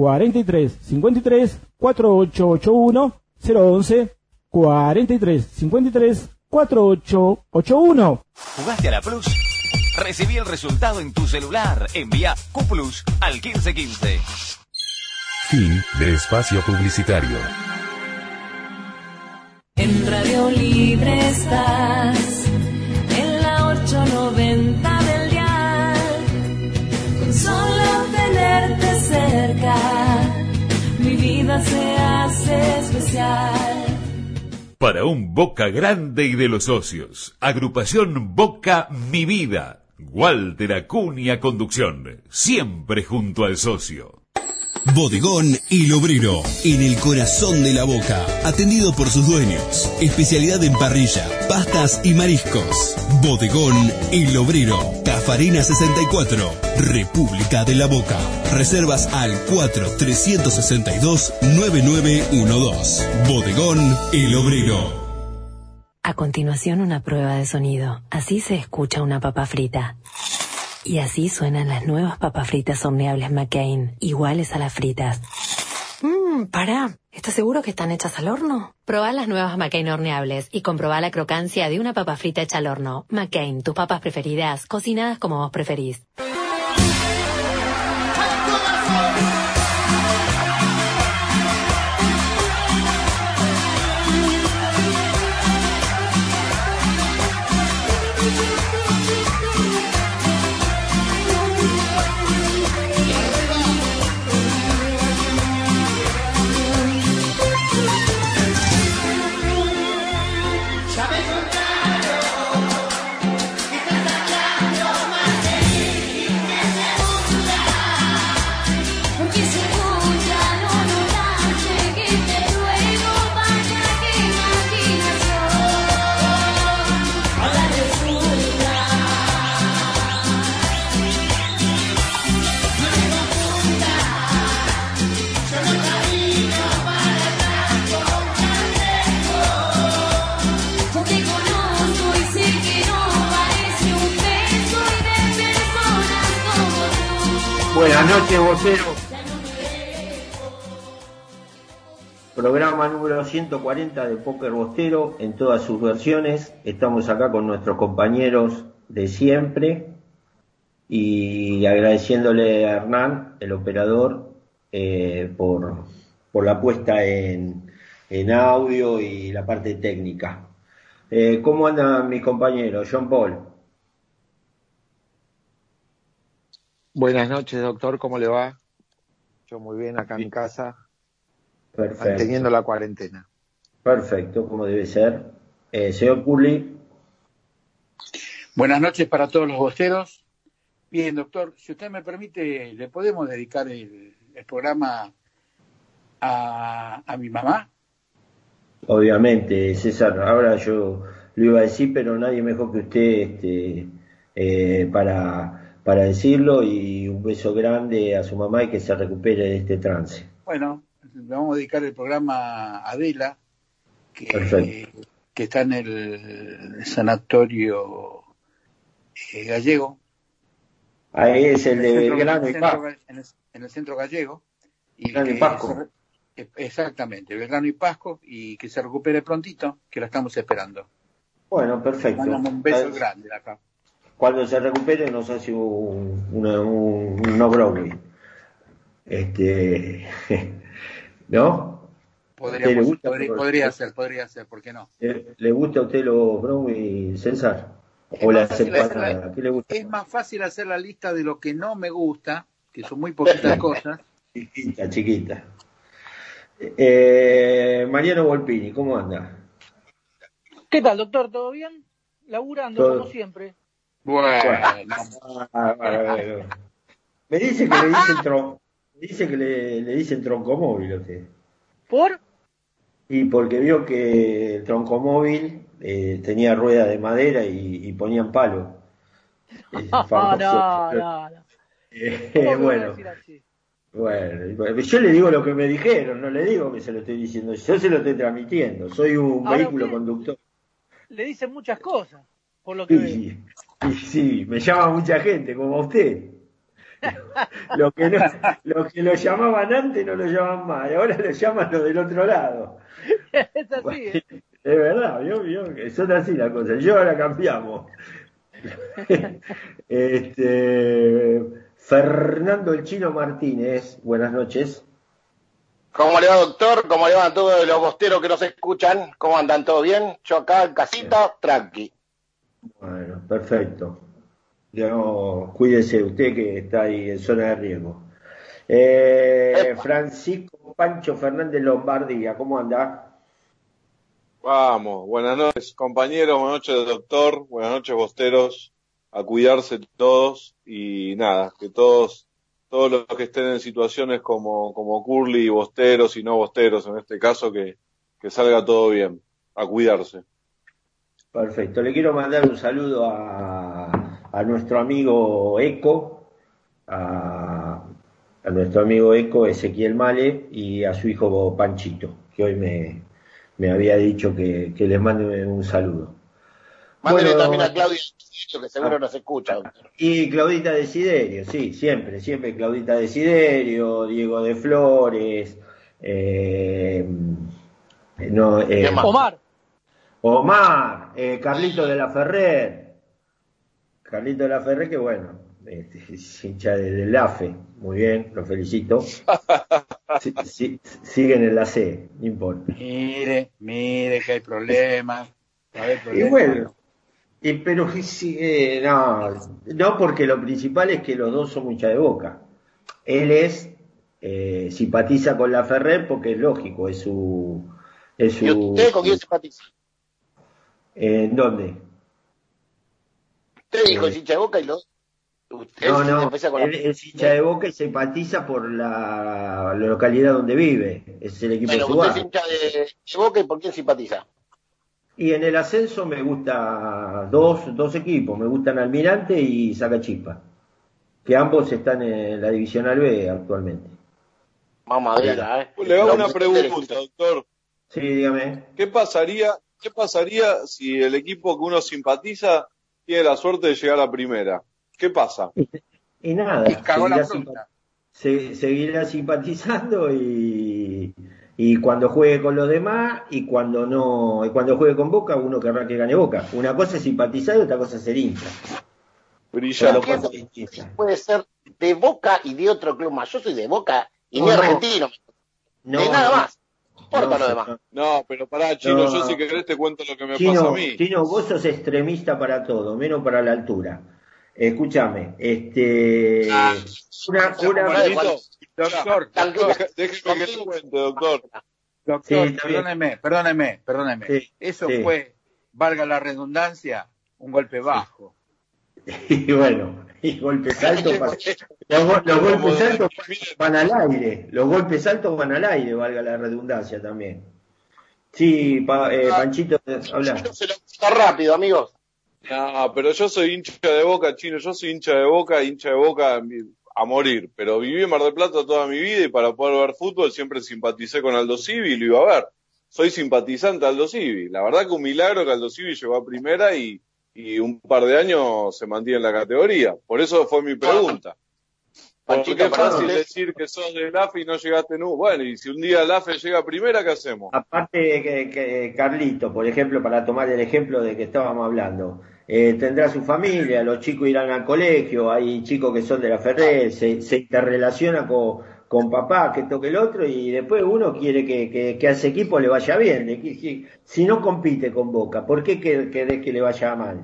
43 53 4881 011 43 53 4881. ¿Jugaste a la Plus? Recibí el resultado en tu celular. Envía Q Plus al 1515. Fin de espacio publicitario. En Radio Libre estás, en la 890 se hace especial. Para un Boca grande y de los socios. Agrupación Boca Mi Vida. Walter Acuña Conducción. Siempre junto al socio. Bodegón El Obrero, en el corazón de la boca, atendido por sus dueños. Especialidad en parrilla, pastas y mariscos. Bodegón El Obrero, Cafarina 64, República de la Boca. Reservas al 4-362-9912. Bodegón El Obrero. A continuación una prueba de sonido. Así se escucha una papa frita. Y así suenan las nuevas papas fritas horneables McCain, iguales a las fritas. Mmm, pará. ¿Estás seguro que están hechas al horno? Probá las nuevas McCain horneables y comprobá la crocancia de una papa frita hecha al horno. McCain, tus papas preferidas, cocinadas como vos preferís. Programa número 140 de Póker Bostero en todas sus versiones. Estamos acá con nuestros compañeros de siempre y agradeciéndole a Hernán, el operador, eh, por, por la puesta en, en audio y la parte técnica. Eh, ¿Cómo andan mis compañeros? John Paul. Buenas noches, doctor, ¿cómo le va? Yo muy bien acá en mi casa, Perfecto. manteniendo la cuarentena. Perfecto, como debe ser. Eh, señor. Buenas noches para todos los bosteros. Bien, doctor, si usted me permite, ¿le podemos dedicar el, el programa a, a mi mamá? Obviamente, César, ahora yo lo iba a decir, pero nadie mejor que usted este, eh, para, para decirlo y un beso grande a su mamá y que se recupere de este trance. Bueno, le vamos a dedicar el programa a Adela, que, está en el sanatorio eh, gallego. Ahí es el de En centro- Belgrano y Pasco. en el, en el centro gallego. Y y Pasco. eh, exactamente, Belgrano y Pasco, y que se recupere prontito, que la estamos esperando. Bueno, perfecto. Mandamos un beso grande de acá. Cuando se recupere nos hace un, una- un, un no Broadway. Este, ¿No? ¿A usted le Podríamos- gusta, podría, podría ser, podría ser, ¿por qué no? ¿Le, le gusta a usted los Broadway, César? ¿O empanadas? la- ¿Qué le gusta? Es más fácil hacer la lista de lo que no me gusta, que son muy poquitas cosas. Chiquita, chiquita. Eh, Mariano Volpini, ¿cómo anda? ¿Qué tal, doctor? ¿Todo bien? Laburando, Todo. como siempre. Bueno. Me dice que le dicen tron, me dice que le, le dicen troncomóvil a usted. ¿Por? Y porque vio que el troncomóvil eh, tenía rueda de madera y, y ponían palo. Eh, no, no, no. Eh, ¿Cómo me va a bueno, bueno, yo le digo lo que me dijeron, no le digo que se lo estoy diciendo, yo se lo estoy transmitiendo, soy un Ahora vehículo conductor. Le dicen muchas cosas, por lo que veo. Y, sí, me llama mucha gente, como a usted. Lo que, no, lo que lo llamaban antes no lo llaman más, y ahora lo llaman los del otro lado. es así, ¿eh? Es verdad, vio, vio, que son así las cosas. Yo ahora cambiamos. este, Fernando el Chino Martínez, buenas noches. ¿Cómo le va, doctor? ¿Cómo le van a todos los bosteros que nos escuchan? ¿Cómo andan? ¿Todo bien? Yo acá en casita, tranqui. Bueno, perfecto. Yo, cuídese usted que está ahí en zona de riesgo. Eh, Francisco Pancho Fernández Lombardía, ¿cómo anda? Vamos, buenas noches compañeros, buenas noches doctor, buenas noches bosteros, a cuidarse todos y nada, que todos, todos los que estén en situaciones como, como Curly, bosteros y no bosteros en este caso, que, que salga todo bien, a cuidarse. Perfecto. Le quiero mandar un saludo a, a nuestro amigo Eco, a, a nuestro amigo Eco Ezequiel Male y a su hijo Panchito, que hoy me, me había dicho que, que les mande un saludo. Mándele Bueno, también a Claudia, que seguro nos escucha, doctor. Y Claudita Desiderio, sí, siempre, siempre Claudita Desiderio, Diego de Flores, eh, no, eh. Omar. Omar, eh, Carlito de la Ferrer, Carlito de la Ferrer, que bueno, este, es hincha de- del AFE, muy bien, lo felicito. Sí, siguen en la C, no importa. Mire, mire que hay problemas. Y bueno, y, pero eh, no, no, porque lo principal es que los dos son mucha de boca. Él es, eh, simpatiza con la Ferrer porque es lógico, es su... Es ¿Y su usted con quién simpatiza? ¿En dónde? Usted dijo Eh. el hincha de boca y lo... Usted No, no, con la- él es hincha de boca y simpatiza por la, la localidad donde vive, es el equipo Bueno, de usted es hincha de, de boca y por quién simpatiza. Y en el ascenso me gusta dos, dos equipos, me gustan Almirante y Sacachispa, que ambos están en la Divisional B actualmente. Mamadera, ¿eh? Le hago una pregunta, doctor. Sí, dígame. ¿Qué pasaría, qué pasaría si el equipo que uno simpatiza tiene la suerte de llegar a primera? ¿Qué pasa? Y nada, Y cagó la seguirá, fruta. simpa- se- seguirá simpatizando y, y cuando juegue con los demás y cuando no, y cuando juegue con Boca, uno querrá que gane Boca. Una cosa es simpatizar y otra cosa es ser hincha. Cosas distintas. Puede ser de boca y de otro club más. Yo soy de boca y No, ni no. argentino. No, de nada más. No importa no, lo demás. no. No, pero pará, Chino, No. yo si querés te cuento lo que me pasa Chino, a mí. Chino, vos sos extremista para todo, menos para la altura. Escúchame, este, Ah, una, una, Doctor, deja- Déjeme que te cuente, doctor. doctor, Sí, perdóneme, perdóneme, perdóneme. Sí, Eso sí. fue, valga la redundancia, un golpe bajo. y bueno, y golpes altos, para- los, go- los golpes altos van al aire, los golpes altos van al aire, valga la redundancia también. Sí, pa- eh, Panchito, habla. Chino se lo rápido, amigos. No, pero yo soy hincha de boca, Chino. Yo soy hincha de boca, hincha de boca a morir. Pero viví en Mar del Plata toda mi vida y para poder ver fútbol siempre simpaticé con Aldo Civi y lo iba a ver. Soy simpatizante Aldo Civi. La verdad que un milagro que Aldo Civi llegó a primera y, y un par de años se mantiene en la categoría. Por eso fue mi pregunta. Porque es fácil decir que sos del AFE y no llegaste nunca. Bueno, y si un día el AFE llega primera, ¿qué hacemos? Aparte que, que Carlito, por ejemplo, para tomar el ejemplo de que estábamos hablando, eh, tendrá su familia, los chicos irán al colegio, hay chicos que son de la Ferrer, se, se interrelaciona con, con papá, que toque el otro, y después uno quiere que, que, que a ese equipo le vaya bien. de que- que- si no compite con Boca, ¿por qué que- querés que le vaya mal?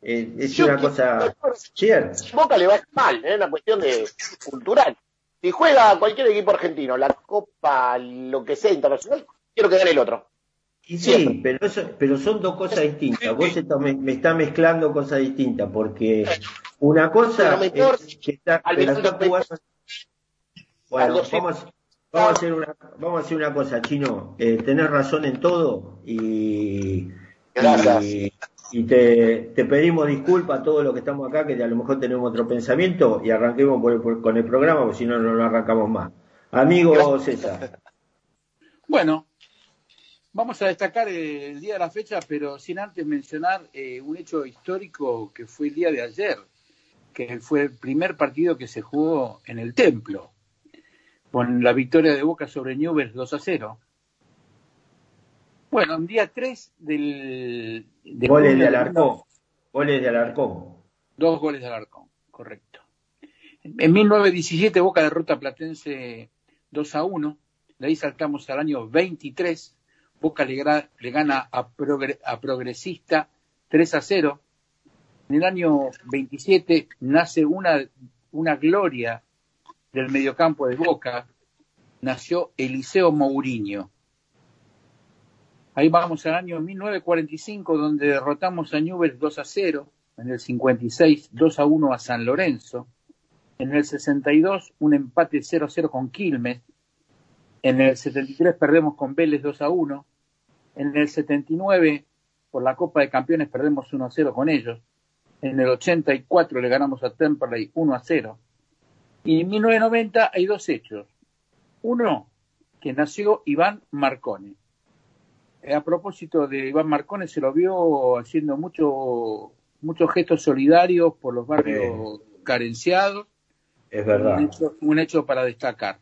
Eh, es Yo una cosa cierta. Boca le va mal, es una cuestión de cultural. Si juega cualquier equipo argentino, la Copa, lo que sea internacional, quiero que gane el otro. Y sí, pero, eso, pero son dos cosas distintas. Vos está- me, me está mezclando cosas distintas, porque una cosa es que está, al que la está jugando. Bueno, sí. vamos, vamos a hacer una, vamos a hacer una cosa, Chino. Eh, tenés razón en todo y, Gracias. y, y te, te pedimos disculpas a todos los que estamos acá, que a lo mejor tenemos otro pensamiento y arranquemos por el- por- con el programa, porque si no, no lo arrancamos más. Amigo César. Bueno, vamos a destacar el día de la fecha, pero sin antes mencionar eh, un hecho histórico que fue el día de ayer. que fue el primer partido que se jugó en el Templo, con la victoria de Boca sobre Newell's 2 a 0. Bueno, en día 3 del... de Goles de Alarcón. Goles de Alarcón. Dos goles de Alarcón, correcto. En 1917 Boca derrota a Platense 2 a 1. De ahí saltamos al año 23. Boca le, gana a, Progre- a Progresista 3 a 0. En el año 27 nace una, una gloria del mediocampo de Boca. Nació Eliseo Mourinho. Ahí vamos al año 1945, donde derrotamos a Newell's 2 a 0. En el 56, 2 a 1 a San Lorenzo. En el 62, un empate 0 a 0 con Quilmes. En el 73 perdemos con Vélez 2 a 1. En el 79, por la Copa de Campeones, perdemos 1 a 0 con ellos. En el 84 le ganamos a Temperley 1 a 0. Y en 1990 hay dos hechos. Uno, que nació Iván Marcone. Eh, A propósito de Iván Marcone, se lo vio haciendo mucho, muchos gestos solidarios por los barrios carenciados. Es verdad. Un hecho, un hecho para destacar.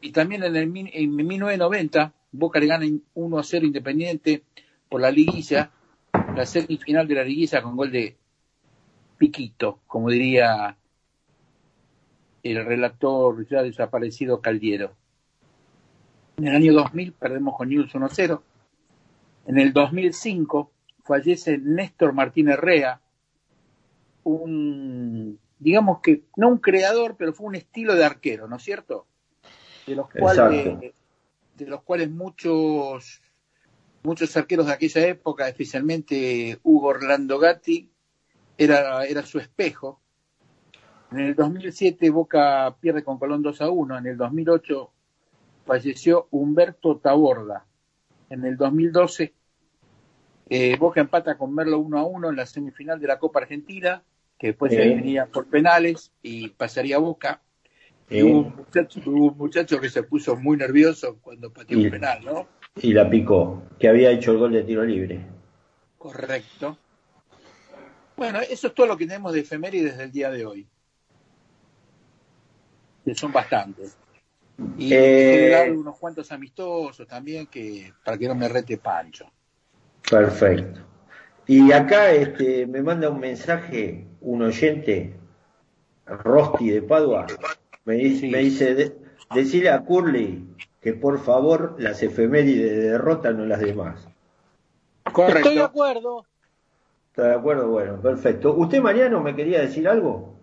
Y también en, el, en 1990, Boca le gana 1 a 0 Independiente por la liguilla, la semifinal de la liguilla con gol de Piquito, como diría el relator ya desaparecido Caldiero. En el año 2000 perdemos con News 1 a 0. En el 2005 fallece Néstor Martínez Rea, un, digamos que no un creador, pero fue un estilo de arquero, ¿no es cierto? De los cuales, de los cuales muchos, muchos arqueros de aquella época, especialmente Hugo Orlando Gatti, era, era su espejo. En el 2007 Boca pierde con Colón 2 a 1. En el 2008 falleció Humberto Taborda. En el 2012 eh, Boca empata con Merlo 1 a 1 en la semifinal de la Copa Argentina, que después se definiría por penales y pasaría a Boca. Y hubo un, muchacho, hubo un muchacho que se puso muy nervioso cuando pateó un penal, ¿no? Y la picó, que había hecho el gol de tiro libre. Correcto. Bueno, eso es todo lo que tenemos de efemérides del día de hoy. Que son bastantes. Y Eh, unos cuantos amistosos también que para que no me rete Pancho. Perfecto. Y acá este, me manda un mensaje un oyente, Rosti de Padua, me dice, me dice de- decile a Curly que por favor las efemérides de derrota no las demás. Correcto. Estoy de acuerdo. ¿Está de acuerdo? Bueno, perfecto. ¿Usted, Mariano, me quería decir algo?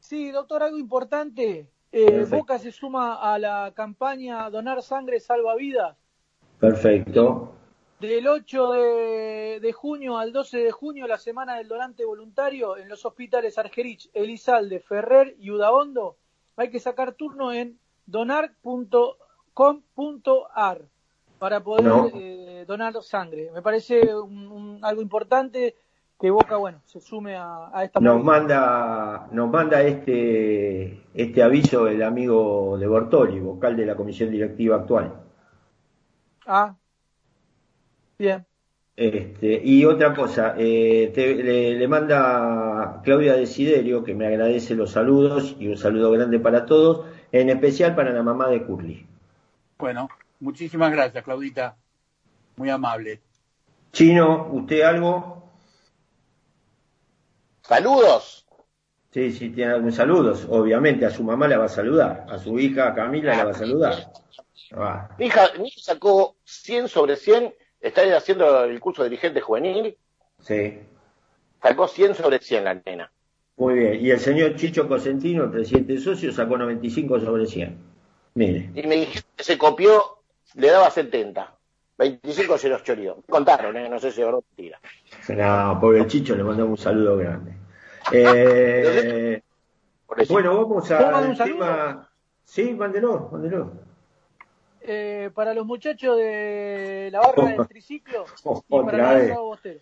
Sí, doctor, algo importante. Eh. Boca se suma a la campaña Donar Sangre Salva Vidas. Perfecto. Del 8 de, de junio al 12 de junio, la semana del donante voluntario, en los hospitales Argerich, Elizalde, Ferrer y Udaondo, hay que sacar turno en donar.com.ar para poder No. eh, donar sangre. Me parece un- un- algo importante que Boca, bueno, se sume a, a esta Nos manda, nos manda este, este aviso el amigo de Bortoli, vocal de la comisión directiva actual. Ah, bien. Este, y otra cosa, eh, te- le, le manda Claudia Desiderio, que me agradece los saludos y un saludo grande para todos, en especial para la mamá de Curly. Bueno, muchísimas gracias, Claudita. Muy amable. Chino, ¿usted algo? Saludos. Sí, sí, tiene algún saludos. Obviamente a su mamá la va a saludar, a su hija Camila la va a saludar. Ah, Mi hija, mi hija sacó 100 sobre 100, está haciendo el curso de dirigente juvenil, sí, sacó 100 sobre 100 la nena. muy bien. Y el señor Chicho Cosentino, el presidente socio, sacó 95 sobre 100. Mire, Y me dijeron que se copió, le daba 70. 25 se los choreó. Contaron, ¿eh? no sé si es verdad mentira. no, pobre Chicho, le mandamos un saludo grande. Eh, bueno, vamos al tema. Sí, mándelo, mándelo. Eh, para los muchachos de la barra del triciclo y para vez. Asado Bostero.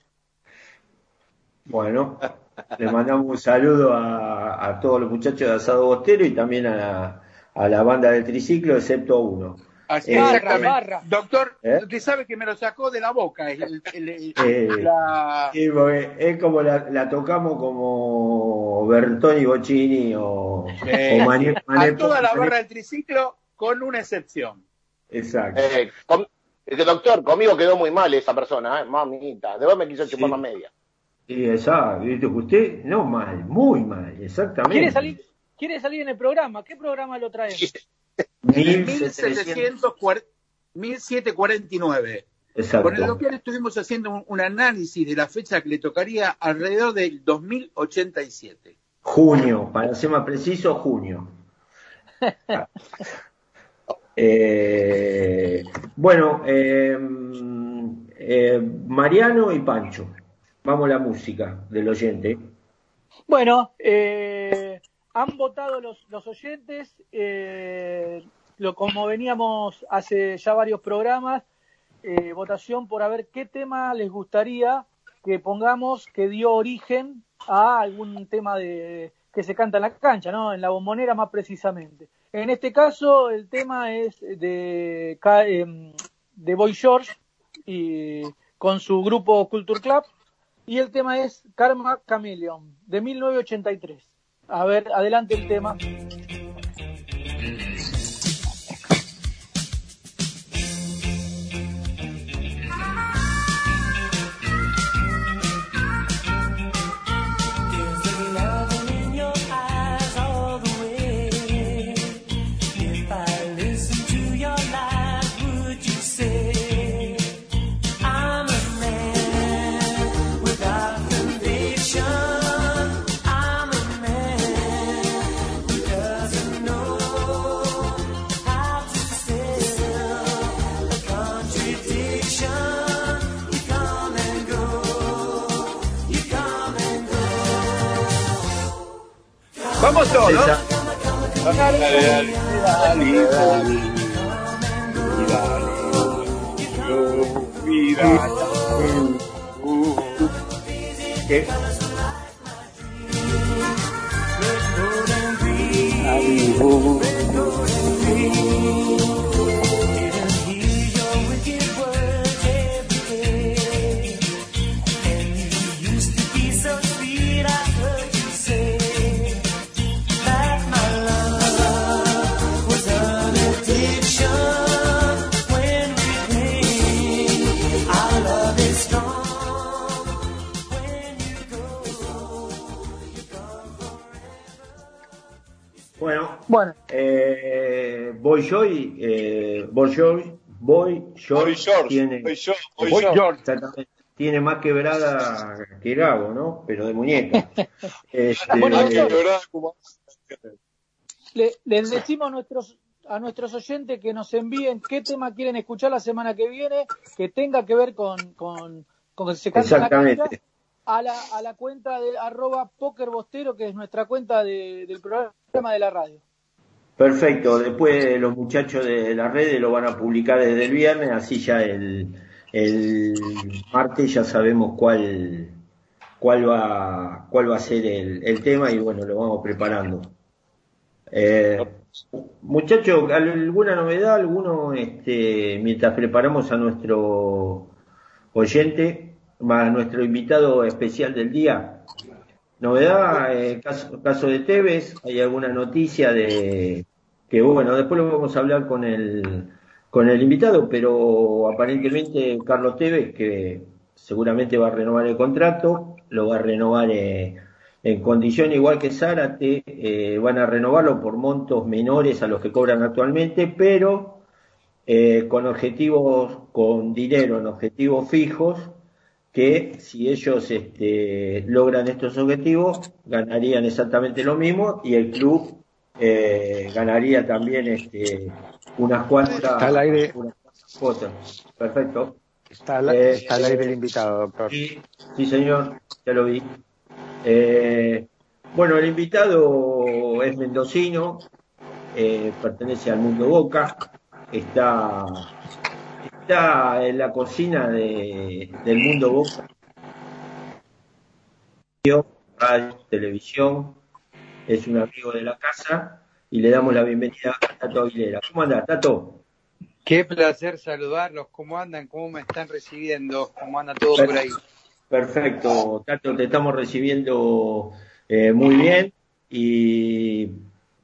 Bueno, le mandamos un saludo a, a todos los muchachos de Asado Bostero y también a la, a la banda del triciclo, excepto a uno. Así, Eh, exactamente. barra. Doctor, ¿Eh? usted sabe que me lo sacó de la boca. el- el- el- Eh, la- es como la, la tocamos como Bertoni Bocini o, eh, o Mané- a Mané- toda la barra del triciclo, con una excepción. Exacto. Eh, com- es que, doctor, conmigo quedó muy mal esa persona, ¿eh? mamita. Después me quiso chupar Sí. más media. Sí, exacto. Usted, no mal, muy mal, exactamente. ¿Quiere salir, quiere salir en el programa? ¿Qué programa lo trae? 1700. 1740 1749. Exacto. Con el doctor estuvimos haciendo un, un análisis de la fecha que le tocaría alrededor del 2087. Junio, para ser más preciso, junio. Eh, bueno, eh, eh, Mariano y Pancho. Vamos a la música del oyente. Bueno, eh, han votado los, los oyentes, eh, lo, como veníamos hace ya varios programas, eh, votación por a ver qué tema les gustaría que pongamos que dio origen a algún tema de que se canta en la cancha, ¿no? En la bombonera más precisamente. En este caso el tema es de, em, de Boy George y con su grupo Culture Club y el tema es Karma Chameleon de 1983. A ver, adelante el tema. Dale, dale. Y dale. ¿Qué? Boy Joy, Boy George, Boy George, tiene, Boy George, Boy George. Tiene más quebrada que Gabo, ¿no? Pero de muñeca. Este, Bueno, le- les decimos a nuestros a nuestros oyentes que nos envíen qué tema quieren escuchar la semana que viene que tenga que ver con, con, con que se canta en la cancha a la, a la cuenta de arroba pokerbostero que es nuestra cuenta de- del programa de la radio. Perfecto, después los muchachos de las redes lo van a publicar desde el viernes, así ya el, el martes ya sabemos cuál cuál va cuál va a ser el, tema y bueno, lo vamos preparando. Eh, muchachos, ¿alguna novedad? ¿Alguno este, mientras preparamos a nuestro oyente, a nuestro invitado especial del día? Novedad, eh, caso, caso de Tevez, hay alguna noticia de que bueno, después lo vamos a hablar con el con el invitado, pero aparentemente Carlos Tevez, que seguramente va a renovar el contrato, lo va a renovar eh, en condición igual que Zárate, eh, van a renovarlo por montos menores a los que cobran actualmente, pero eh, con objetivos, con dinero en objetivos fijos, que si ellos este, logran estos objetivos, ganarían exactamente lo mismo y el club eh, ganaría también este, unas cuantas, Está al aire. unas cuantas cuotas. Perfecto. Está al, Eh, está al aire el invitado, doctor. Sí, sí, señor, ya lo vi. Eh, bueno, el invitado es mendocino, pertenece al mundo Boca, está, está en la cocina de, del mundo Boca, radio, televisión, es un amigo de la casa y le damos la bienvenida a Tato Aguilera. ¿Cómo anda, Tato? Qué placer saludarlos. ¿Cómo andan? ¿Cómo me están recibiendo? ¿Cómo anda todo por ahí? Perfecto, Tato, te estamos recibiendo eh, muy bien y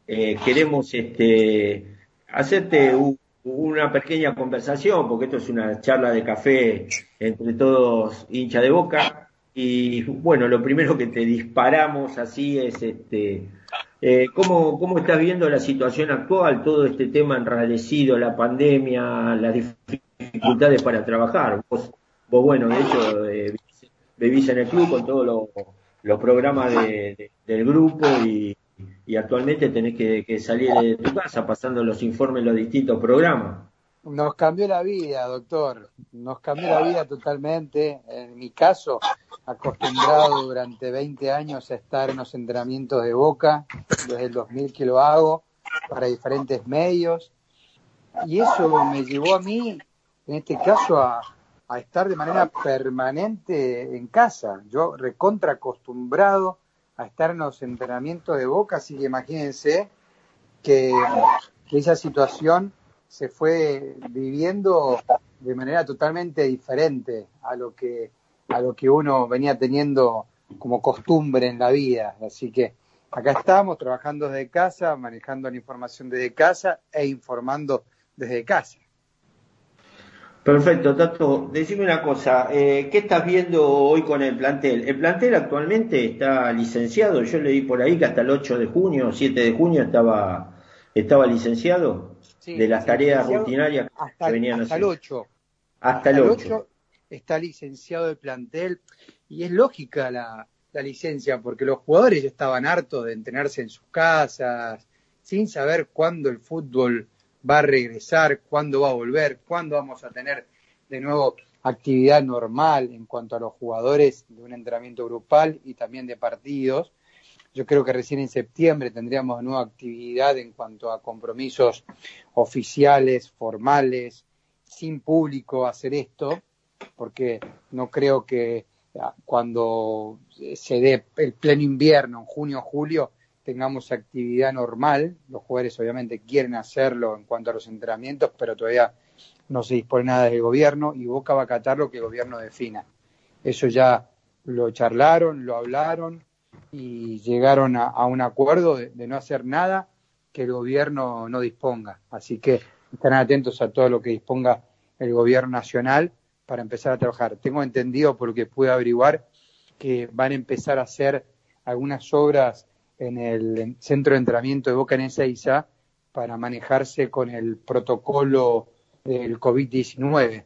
eh, queremos este, hacerte u- una pequeña conversación, porque esto es una charla de café entre todos hincha de boca. Y bueno, lo primero que te disparamos así es este, eh, ¿cómo, ¿cómo estás viendo la situación actual, todo este tema enrarecido, la pandemia, las dificultades para trabajar? Vos, vos bueno, de hecho, eh, vivís en el club con todos los los programas de- del grupo y, y actualmente tenés que, salir de tu casa pasando los informes en los distintos programas. Nos cambió la vida, doctor. Nos cambió la vida totalmente. En mi caso, acostumbrado durante 20 años a estar en los entrenamientos de Boca, desde el 2000 que lo hago, para diferentes medios. Y eso me llevó a mí, en este caso, a, a estar de manera permanente en casa. Yo recontra acostumbrado a estar en los de Boca, así que imagínense que, que esa situación se fue viviendo de manera totalmente diferente a lo que a lo que uno venía teniendo como costumbre en la vida. Así que acá estamos trabajando desde casa, manejando la información desde casa e informando desde casa. Perfecto, Tato. Decime una cosa, eh, ¿qué estás viendo hoy con el plantel? El plantel actualmente está licenciado, yo leí por ahí que hasta el 8 de junio, 7 de junio estaba, estaba licenciado Sí, de las tareas rutinarias hasta, que venían hasta el haciendo. 8. Hasta el 8. está licenciado el plantel y es lógica la, la licencia porque los jugadores ya estaban hartos de entrenarse en sus casas, sin saber cuándo el fútbol va a regresar, cuándo va a volver, cuándo vamos a tener de nuevo actividad normal en cuanto a los jugadores de un entrenamiento grupal y también de partidos. Yo creo que recién en septiembre tendríamos de nuevo actividad en cuanto a compromisos oficiales, formales, sin público hacer esto, porque no creo que ah, cuando se dé el pleno invierno, en junio o julio, tengamos actividad normal. Los jugadores obviamente quieren hacerlo en cuanto a los entrenamientos, pero todavía no se dispone nada del gobierno y Boca va a acatar lo que el gobierno defina. Eso ya lo charlaron, lo hablaron y llegaron a, un acuerdo de, de no hacer nada que el gobierno no disponga. Así que están atentos a todo lo que disponga el gobierno nacional para empezar a trabajar. Tengo entendido, por lo que pude averiguar, que van a empezar a hacer algunas obras en el centro de entrenamiento de Boca en Ezeiza para manejarse con el protocolo del COVID-19.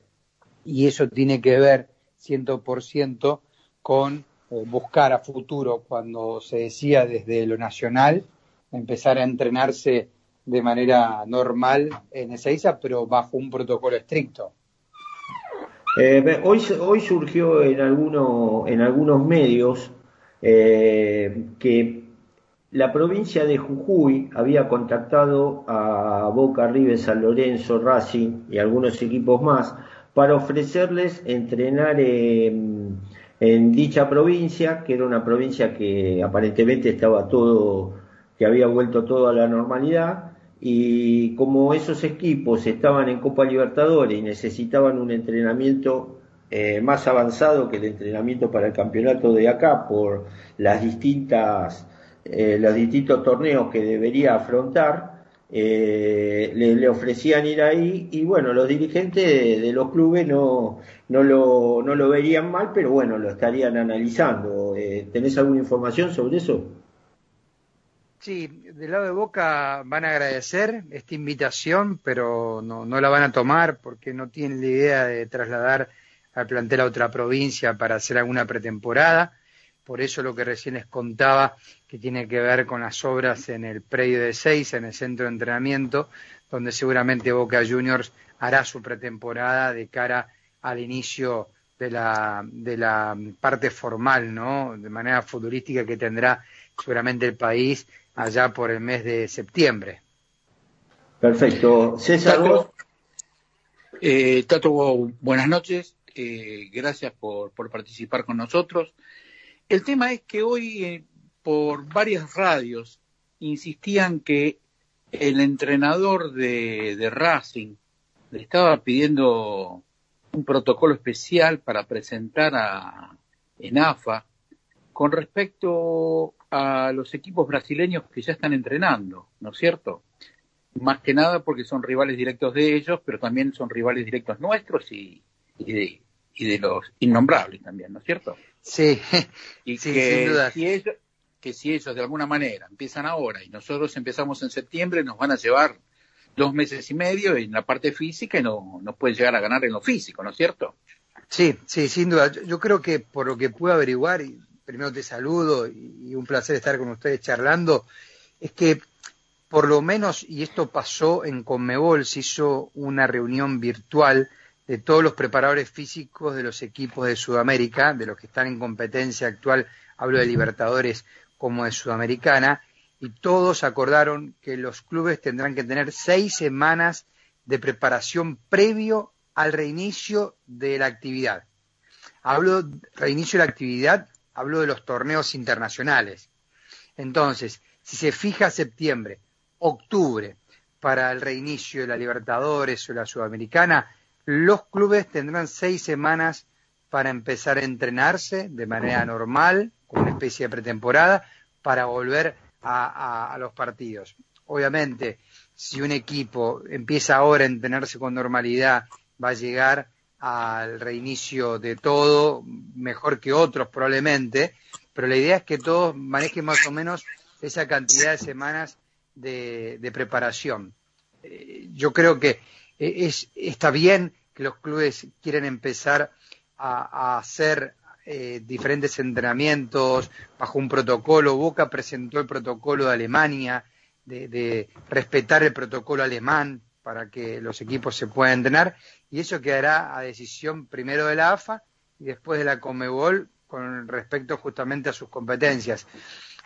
Y eso tiene que ver 100% con eh, buscar a futuro, cuando se decía desde lo nacional, empezar a entrenarse de manera normal en Ezeiza, pero bajo un protocolo estricto. Eh, hoy, hoy surgió en, alguno, en algunos medios eh, que la provincia de Jujuy había contactado a Boca, River, San Lorenzo, Racing y algunos equipos más para ofrecerles entrenar en, en dicha provincia, que era una provincia que aparentemente estaba todo, que había vuelto todo a la normalidad, y como esos equipos estaban en Copa Libertadores y necesitaban un entrenamiento eh, más avanzado que el entrenamiento para el campeonato de acá por las distintas eh, los distintos torneos que debería afrontar eh, le, ofrecían ir ahí y bueno los dirigentes de, de los clubes no no lo no lo verían mal pero bueno lo estarían analizando Eh, ¿tenés alguna información sobre eso? Sí, del lado de Boca van a agradecer esta invitación, pero no, no la van a tomar porque no tienen la idea de trasladar al plantel a otra provincia para hacer alguna pretemporada. Por eso lo que recién les contaba, que tiene que ver con las obras en el predio de Seis, en el centro de entrenamiento, donde seguramente Boca Juniors hará su pretemporada de cara al inicio de la, de la parte formal, ¿no? De manera futbolística que tendrá seguramente el país allá por el mes de septiembre. Perfecto. César, vos. Eh, Tato, buenas noches. Eh, gracias por, por participar con nosotros. El tema es que hoy eh, por varias radios insistían que el entrenador de, de Racing, le estaba pidiendo un protocolo especial para presentar a, en AFA con respecto a los equipos brasileños que ya están entrenando, ¿no es cierto? Más que nada porque son rivales directos de ellos, pero también son rivales directos nuestros y, de, y de los innombrables también, ¿no es cierto? Sí, Y sí, que, sin duda. Si ellos, que si ellos de alguna manera empiezan ahora y nosotros empezamos en septiembre, nos van a llevar dos meses y medio en la parte física y no nos pueden llegar a ganar en lo físico, ¿no es cierto? Sí, sí, sin duda. Yo, yo creo que por lo que puedo averiguar, y primero te saludo y, y un placer estar con ustedes charlando, es que por lo menos, y esto pasó en Conmebol, se hizo una reunión virtual de todos los preparadores físicos de los equipos de Sudamérica, de los que están en competencia actual, hablo de Libertadores como de Sudamericana, y todos acordaron que los clubes tendrán que tener seis semanas de preparación previo al reinicio de la actividad. Hablo reinicio de la actividad, hablo de los torneos internacionales. Entonces, si se fija septiembre, octubre para el reinicio de la Libertadores o la Sudamericana, los clubes tendrán seis semanas para empezar a entrenarse de manera normal, con una especie de pretemporada, para volver a, los partidos. Obviamente, si un equipo empieza ahora a entrenarse con normalidad, va a llegar al reinicio de todo mejor que otros probablemente, pero la idea es que todos manejen más o menos esa cantidad de semanas de, de preparación. Eh, yo creo que eh, es, está bien que los clubes quieren empezar a, hacer eh, diferentes entrenamientos bajo un protocolo. Boca presentó el protocolo de Alemania, de, respetar el protocolo alemán para que los equipos se puedan entrenar, y eso quedará a decisión primero de la AFA y después de la Comebol con respecto justamente a sus competencias.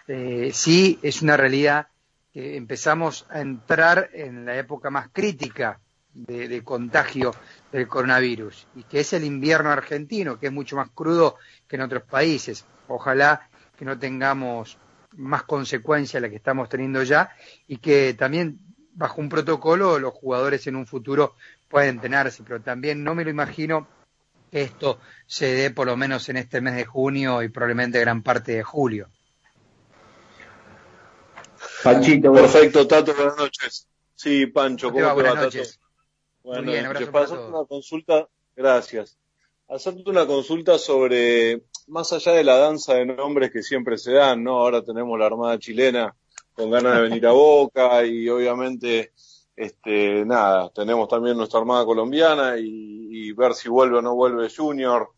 Eh, sí, es una realidad que empezamos a entrar en la época más crítica de contagio del coronavirus y que es el invierno argentino, que es mucho más crudo que en otros países. Ojalá que no tengamos más consecuencias de la que estamos teniendo ya y que también bajo un protocolo los jugadores en un futuro puedan entrenarse, pero también no me lo imagino que esto se dé por lo menos en este mes de junio y probablemente gran parte de julio. Panchito, Perfecto, Tato, buenas noches. Sí, Pancho, ¿Cómo te ¿cómo va? te va, Buenas Tato? noches. Buenas Muy bien, noches. abrazo Para para hacerte todos. una consulta, gracias. Hacerte una consulta sobre, más allá de la danza de nombres que siempre se dan, ¿no? Ahora tenemos la Armada chilena con ganas de venir a Boca y obviamente, este, nada, tenemos también nuestra Armada colombiana y, y ver si vuelve o no vuelve Junior.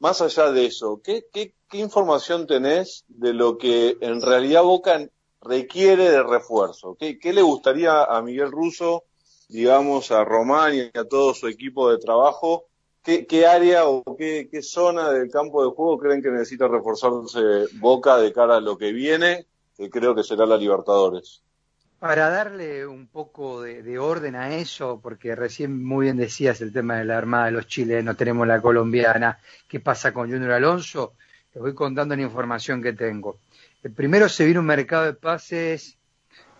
Más allá de eso, ¿qué, qué, qué información tenés de lo que en realidad Boca requiere de refuerzo? ¿Qué, qué le gustaría a Miguel Russo, digamos, a Román y a todo su equipo de trabajo? ¿Qué, área o qué, zona del campo de juego creen que necesita reforzarse Boca de cara a lo que viene, que creo que será la Libertadores? Para darle un poco de, de orden a eso, porque recién muy bien decías el tema de la Armada de los chilenos, tenemos la colombiana, ¿qué pasa con Junior Alonso? Les voy contando la información que tengo. El primero se viene un mercado de pases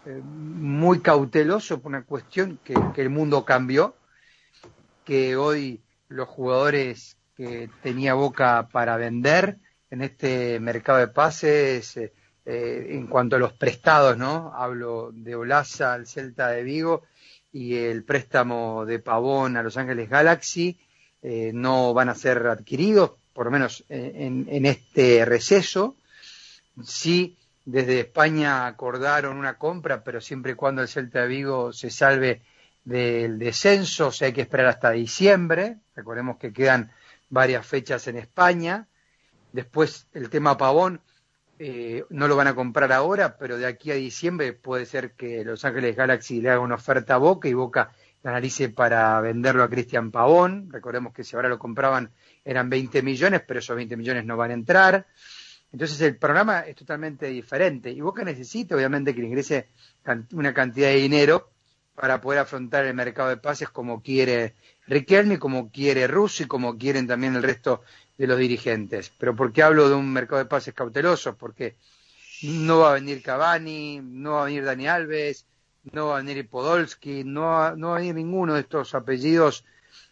eh, muy cauteloso por una cuestión que, el mundo cambió, que hoy los jugadores que tenía Boca para vender en este mercado de pases, eh, eh, en cuanto a los prestados, ¿no? Hablo de Olaza al Celta de Vigo y el préstamo de Pavón a Los Ángeles Galaxy, no van a ser adquiridos, por lo menos en, en este receso. Sí, desde España acordaron una compra, pero siempre y cuando el Celta de Vigo se salve del descenso, o sea, hay que esperar hasta diciembre. Recordemos que quedan varias fechas en España. Después el tema Pavón, eh, no lo van a comprar ahora, pero de aquí a diciembre puede ser que Los Ángeles Galaxy le haga una oferta a Boca y Boca la analice para venderlo a Cristian Pavón. Recordemos que si ahora lo compraban eran 20 millones, pero esos 20 millones no van a entrar. Entonces el programa es totalmente diferente y Boca necesita obviamente que le ingrese una cantidad de dinero para poder afrontar el mercado de pases como quiere Riquelme, como quiere Russo y como quieren también el resto de los dirigentes. Pero ¿por qué hablo de un mercado de pases cauteloso? Porque no va a venir Cavani, no va a venir Dani Alves, no va a venir Podolski, no va, no va a venir ninguno de estos apellidos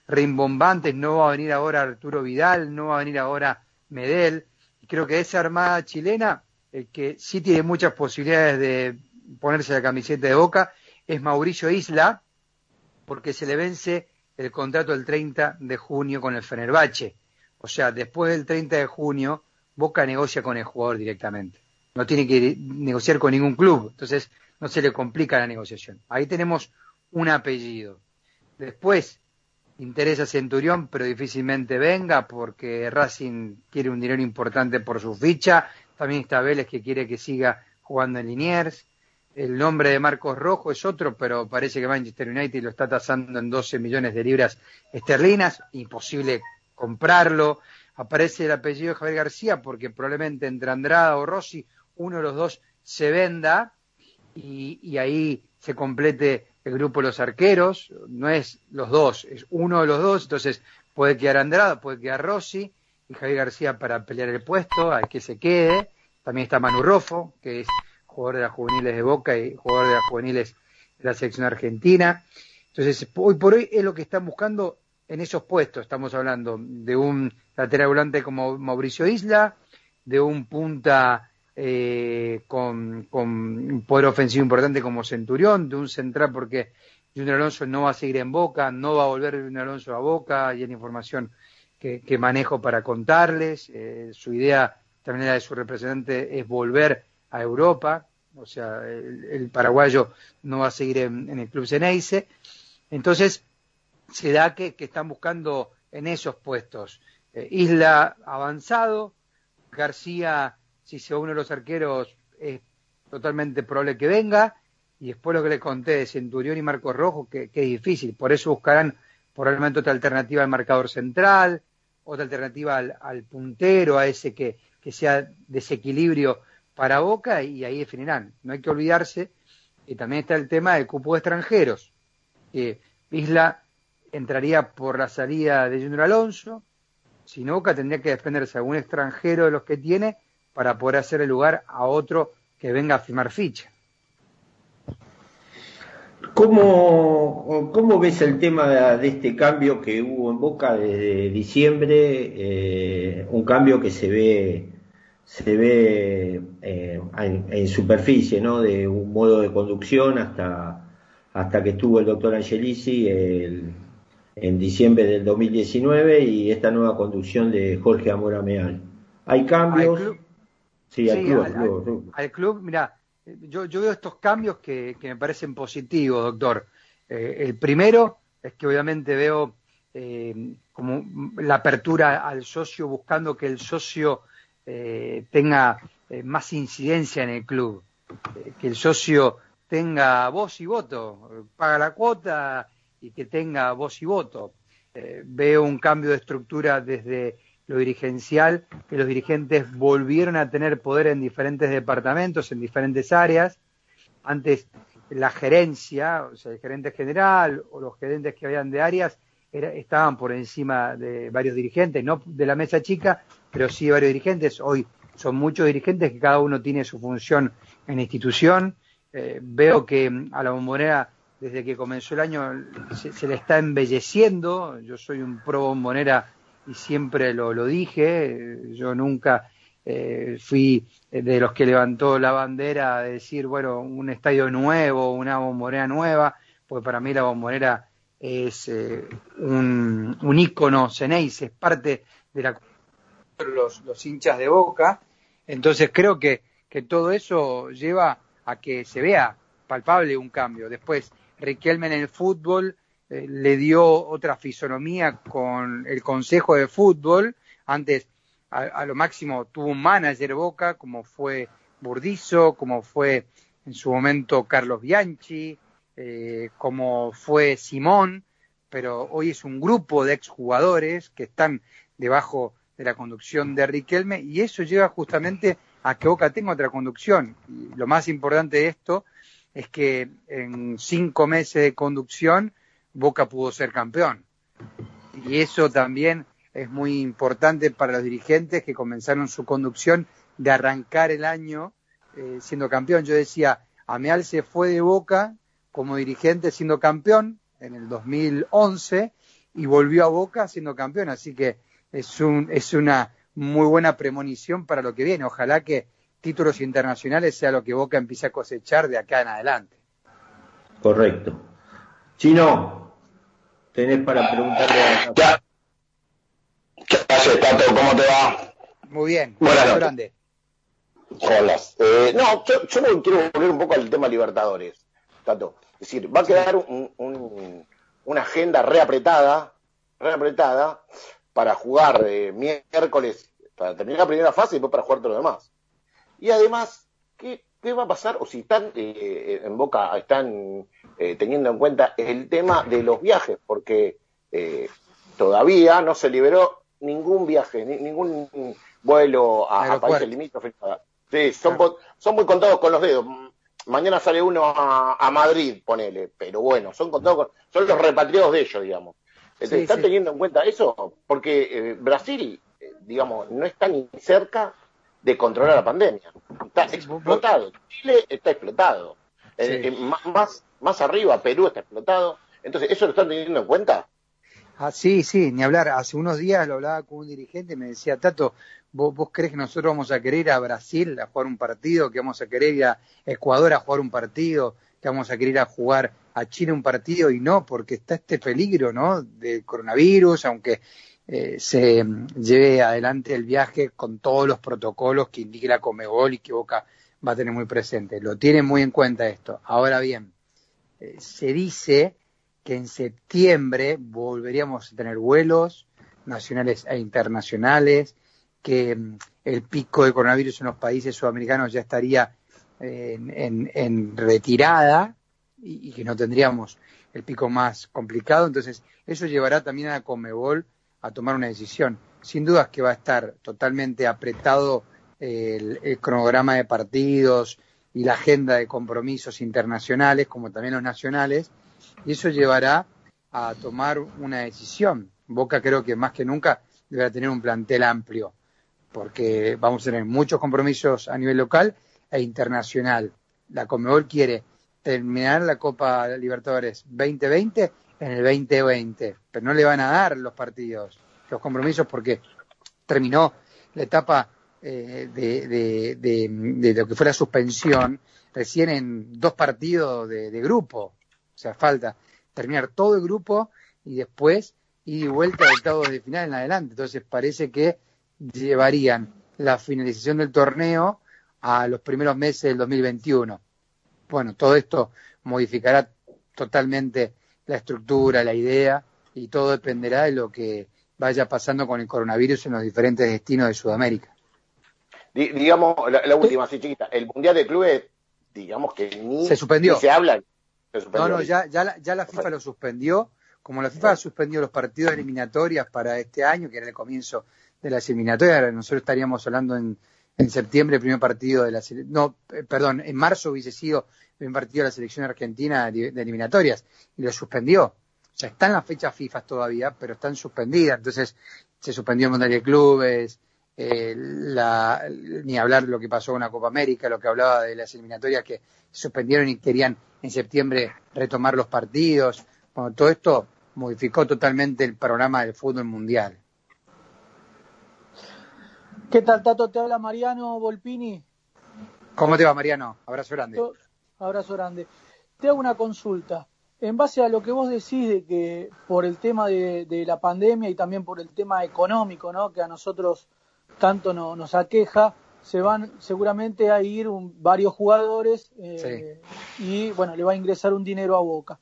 rimbombantes, no va a venir ahora Arturo Vidal, no va a venir ahora Medel. Creo que esa armada chilena, el que sí tiene muchas posibilidades de ponerse la camiseta de boca, es Mauricio Isla, porque se le vence el contrato el 30 de junio con el Fenerbahce. O sea, después del 30 de junio, Boca negocia con el jugador directamente. No tiene que negociar con ningún club. Entonces, no se le complica la negociación. Ahí tenemos un apellido. Después, interesa Centurión, pero difícilmente venga porque Racing quiere un dinero importante por su ficha. También está Vélez que quiere que siga jugando en Liniers. El nombre de Marcos Rojo es otro, pero parece que Manchester United lo está tasando en 12 millones de libras esterlinas. Imposible comprarlo. Aparece el apellido de Javier García porque probablemente entre Andrada o Rossi, uno de los dos se venda y, y ahí se complete el grupo de los arqueros. No es los dos, es uno de los dos. Entonces puede quedar Andrada, puede quedar Rossi y Javier García para pelear el puesto, hay que se quede. También está Manu Rofo, que es jugador de las juveniles de Boca y jugador de las juveniles de la selección argentina. Entonces, hoy por hoy es lo que están buscando en esos puestos. Estamos hablando de un lateral volante como Mauricio Isla, de un punta eh, con, un poder ofensivo importante como Centurión, de un central porque Junior Alonso no va a seguir en Boca, no va a volver Junior Alonso a Boca, y es la información que, manejo para contarles. Eh, su idea, también la de su representante, es volver a Europa, o sea, el, paraguayo no va a seguir en, en el club Ceneice. Entonces, se da que, que están buscando en esos puestos. Eh, Isla avanzado, García, si se uno de los arqueros, es totalmente probable que venga, y después lo que le conté de Centurión y Marcos Rojo, que, es difícil, por eso buscarán probablemente otra alternativa al marcador central, otra alternativa al, puntero, a ese que, que sea desequilibrio para Boca, y ahí definirán. No hay que olvidarse que también está el tema del cupo de extranjeros, que Isla entraría por la salida de Junior Alonso, si no, Boca tendría que defenderse a un extranjero de los que tiene para poder hacer el lugar a otro que venga a firmar ficha. ¿Cómo, ¿Cómo ves el tema de, este cambio que hubo en Boca desde diciembre? eh, un cambio que se ve se ve eh, en, en superficie, ¿no? De un modo de conducción hasta hasta que estuvo el doctor Angelici el- en diciembre del 2019 y esta nueva conducción de Jorge Amora Meal. ¿Hay cambios? Sí, al Sí, club, al- al club, al club. Mira, yo, yo veo estos cambios que, que me parecen positivos, doctor. Eh, el primero es que obviamente veo eh, como la apertura al socio buscando que el socio eh, tenga más incidencia en el club, que el socio tenga voz y voto, paga la cuota y que tenga voz y voto. Veo un cambio de estructura desde lo dirigencial, que los dirigentes volvieron a tener poder en diferentes departamentos, en diferentes áreas. Antes la gerencia, o sea, el gerente general o los gerentes que habían de áreas era- estaban por encima de varios dirigentes, no de la mesa chica, pero sí varios dirigentes. Hoy son muchos dirigentes que cada uno tiene su función en la institución. Eh, veo que mm, a la bombonera, desde que comenzó el año, se le está embelleciendo. Yo soy un pro bombonera y siempre lo, lo dije. Yo nunca eh, fui de los que levantó la bandera de decir, bueno, un estadio nuevo, una bombonera nueva, porque para mí la bombonera es eh, un, un ícono Ceneice, es parte de la los, los hinchas de Boca. Entonces creo que, que todo eso lleva a que se vea palpable un cambio. Después, Riquelme en el fútbol eh, le dio otra fisonomía con el Consejo de Fútbol. Antes, a, lo máximo, tuvo un manager Boca, como fue Burdizo, como fue en su momento Carlos Bianchi, eh, como fue Simón, pero hoy es un grupo de exjugadores que están debajo de la conducción de Riquelme y eso lleva justamente a que Boca tenga otra conducción. Y lo más importante de esto es que en cinco meses de conducción Boca pudo ser campeón. Y eso también es muy importante para los dirigentes que comenzaron su conducción de arrancar el año eh, siendo campeón. Yo decía, Ameal se fue de Boca como dirigente siendo campeón en el 2011 y volvió a Boca siendo campeón, así que es, un, es una muy buena premonición para lo que viene. Ojalá que títulos internacionales sea lo que Boca empiece a cosechar de acá en adelante. Correcto. Chino, tenés para preguntarle a... ¿Qué haces, Tato? ¿Cómo te va? Muy bien, Buenas noches. grande. Hola. Eh, no, yo, yo me quiero volver un poco al tema Libertadores, Tato. Es decir, va a quedar un- un- una agenda reapretada, reapretada para jugar eh, miércoles, para terminar la primera fase y después para jugar todo lo demás. Y además, ¿qué, qué va a pasar? O si están eh, en Boca, están eh, teniendo en cuenta el tema de los viajes, porque eh, todavía no se liberó ningún viaje, ni- ningún vuelo a, países limítrofes. Sí, son, son muy contados con los dedos. Mañana sale uno a, a Madrid, ponele, pero bueno, son contados con, son los repatriados de ellos, digamos. Sí, ¿Están sí. teniendo en cuenta eso? Porque eh, Brasil, eh, digamos, no está ni cerca de controlar la pandemia. Está explotado. Chile está explotado. Eh, Sí. eh, más, más, arriba, Perú está explotado. Entonces, ¿eso lo están teniendo en cuenta? Ah, sí, sí, ni hablar. Hace unos días lo hablaba con un dirigente y me decía, Tato, ¿vos, vos crees que nosotros vamos a querer ir a Brasil a jugar un partido, que vamos a querer ir a Ecuador a jugar un partido, que vamos a querer ir a jugar a Chile un partido? Y no, porque está este peligro, ¿no? Del coronavirus, aunque eh, se mm, lleve adelante el viaje con todos los protocolos que indique la Comebol y que Boca va a tener muy presente. Lo tienen muy en cuenta esto. Ahora bien, eh, se dice que en septiembre volveríamos a tener vuelos nacionales e internacionales, que mm, el pico de coronavirus en los países sudamericanos ya estaría en, en- en retirada y, que no tendríamos el pico más complicado. Entonces, eso llevará también a Comebol a tomar una decisión. Sin dudas que va a estar totalmente apretado el cronograma de partidos y la agenda de compromisos internacionales, como también los nacionales, y eso llevará a tomar una decisión. Boca creo que más que nunca deberá tener un plantel amplio, porque vamos a tener muchos compromisos a nivel local e internacional. La Comebol quiere terminar la Copa Libertadores 2020 en el 2020, pero no le van a dar los partidos, los compromisos, porque terminó la etapa eh, de, de- lo que fue la suspensión recién en dos partidos de, de grupo. O sea, falta terminar todo el grupo y después ir y vuelta de octavos de final en adelante. Entonces parece que llevarían la finalización del torneo a los primeros meses del 2021. Bueno, todo esto modificará totalmente la estructura, la idea, y todo dependerá de lo que vaya pasando con el coronavirus en los diferentes destinos de Sudamérica. Di- digamos, la, la última, así chiquita. El Mundial de Clubes, digamos que ni Se suspendió. ni se habla. Se No, suspendió. no, ya, ya, la, ya la FIFA lo suspendió. Como la FIFA ha suspendido los partidos eliminatorias para este año, que era el comienzo de las eliminatorias, nosotros estaríamos hablando en, en septiembre, el primer partido de la No, eh, perdón, en marzo hubiese sido el primer partido de la selección argentina de, de eliminatorias, y lo suspendió. O sea, están las fechas FIFA todavía, pero están suspendidas. Entonces, se suspendió el Mundial de Clubes, eh, la, ni hablar de lo que pasó con la Copa América, lo que hablaba de las eliminatorias que suspendieron y querían en septiembre retomar los partidos. Bueno, todo esto modificó totalmente el programa del fútbol mundial. ¿Qué tal, Tato? Te habla Mariano Volpini. ¿Cómo te va, Mariano? Abrazo grande. Abrazo grande. Te hago una consulta. En base a lo que vos decís de que por el tema de, de la pandemia y también por el tema económico, ¿no? Que a nosotros tanto no- nos aqueja, se van seguramente a ir un- varios jugadores eh, y bueno, le va a ingresar un dinero a Boca.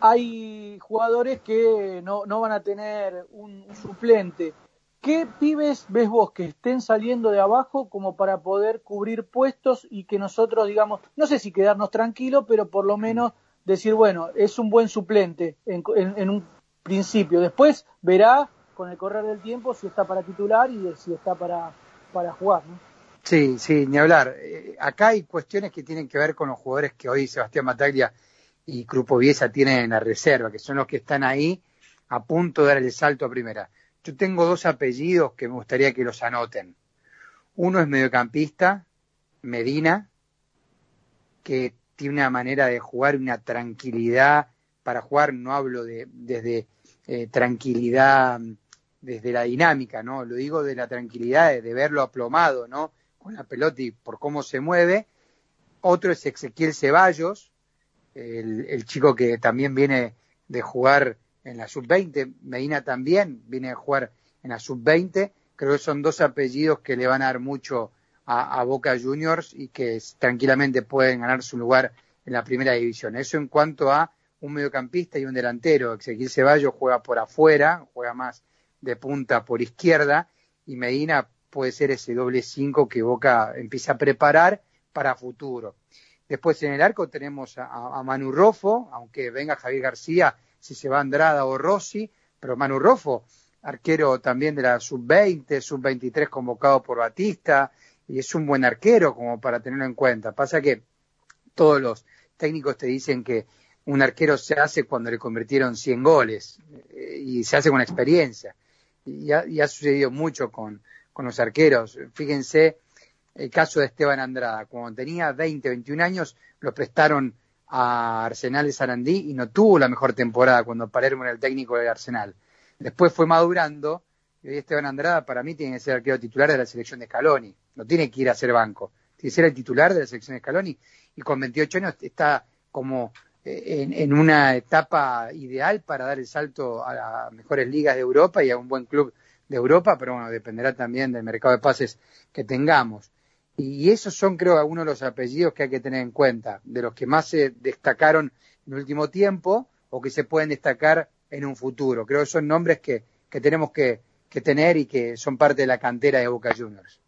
Hay jugadores que no, no van a tener un, un suplente. ¿Qué pibes ves vos que estén saliendo de abajo como para poder cubrir puestos y que nosotros, digamos, no sé si quedarnos tranquilos, pero por lo menos decir, bueno, es un buen suplente en, en- en un principio. Después verá con el correr del tiempo si está para titular y si está para, para jugar. ¿no? Sí, sí, ni hablar. Eh, acá hay cuestiones que tienen que ver con los jugadores que hoy Sebastián Mataglia y Grupo Biesa tienen en la reserva, que son los que están ahí a punto de dar el salto a primera. Yo tengo dos apellidos que me gustaría que los anoten. Uno es mediocampista, Medina, que tiene una manera de jugar, una tranquilidad para jugar, no hablo de desde eh, tranquilidad desde la dinámica, ¿no? Lo digo de la tranquilidad de, verlo aplomado, ¿no? Con la pelota y por cómo se mueve. Otro es Ezequiel Ceballos, el, chico que también viene de jugar en la sub-20, Medina también viene de jugar en la sub-20, creo que son dos apellidos que le van a dar mucho a, a Boca Juniors y que tranquilamente pueden ganar su lugar en la primera división. Eso en cuanto a un mediocampista y un delantero. Ezequiel Ceballos juega por afuera, juega más de punta por izquierda y Medina puede ser ese doble cinco que Boca empieza a preparar para futuro. Después en el arco tenemos a, Manu Rofo, aunque venga Javier García, si se va Andrada o Rossi, pero Manu Rofo, arquero también de la sub-20, sub-23 convocado por Batista, y es un buen arquero como para tenerlo en cuenta. Pasa que todos los técnicos te dicen que un arquero se hace cuando le convirtieron 100 goles eh, y se hace con experiencia. Y ha, y ha sucedido mucho con, con los arqueros. Fíjense el caso de Esteban Andrada. Cuando tenía 20, 21 años, lo prestaron a Arsenal de Sarandí y no tuvo la mejor temporada cuando Palermo era el técnico del Arsenal. Después fue madurando y hoy Esteban Andrada para mí tiene que ser arquero titular de la selección de Scaloni. No tiene que ir a ser banco. Tiene que ser el titular de la selección de Scaloni y con 28 años está como en, una etapa ideal para dar el salto a las mejores ligas de Europa y a un buen club de Europa, pero bueno, dependerá también del mercado de pases que tengamos. Y esos son, creo, algunos de los apellidos que hay que tener en cuenta, de los que más se destacaron en el último tiempo o que se pueden destacar en un futuro. Creo que son nombres que, que tenemos que, que tener y que son parte de la cantera de Boca Juniors.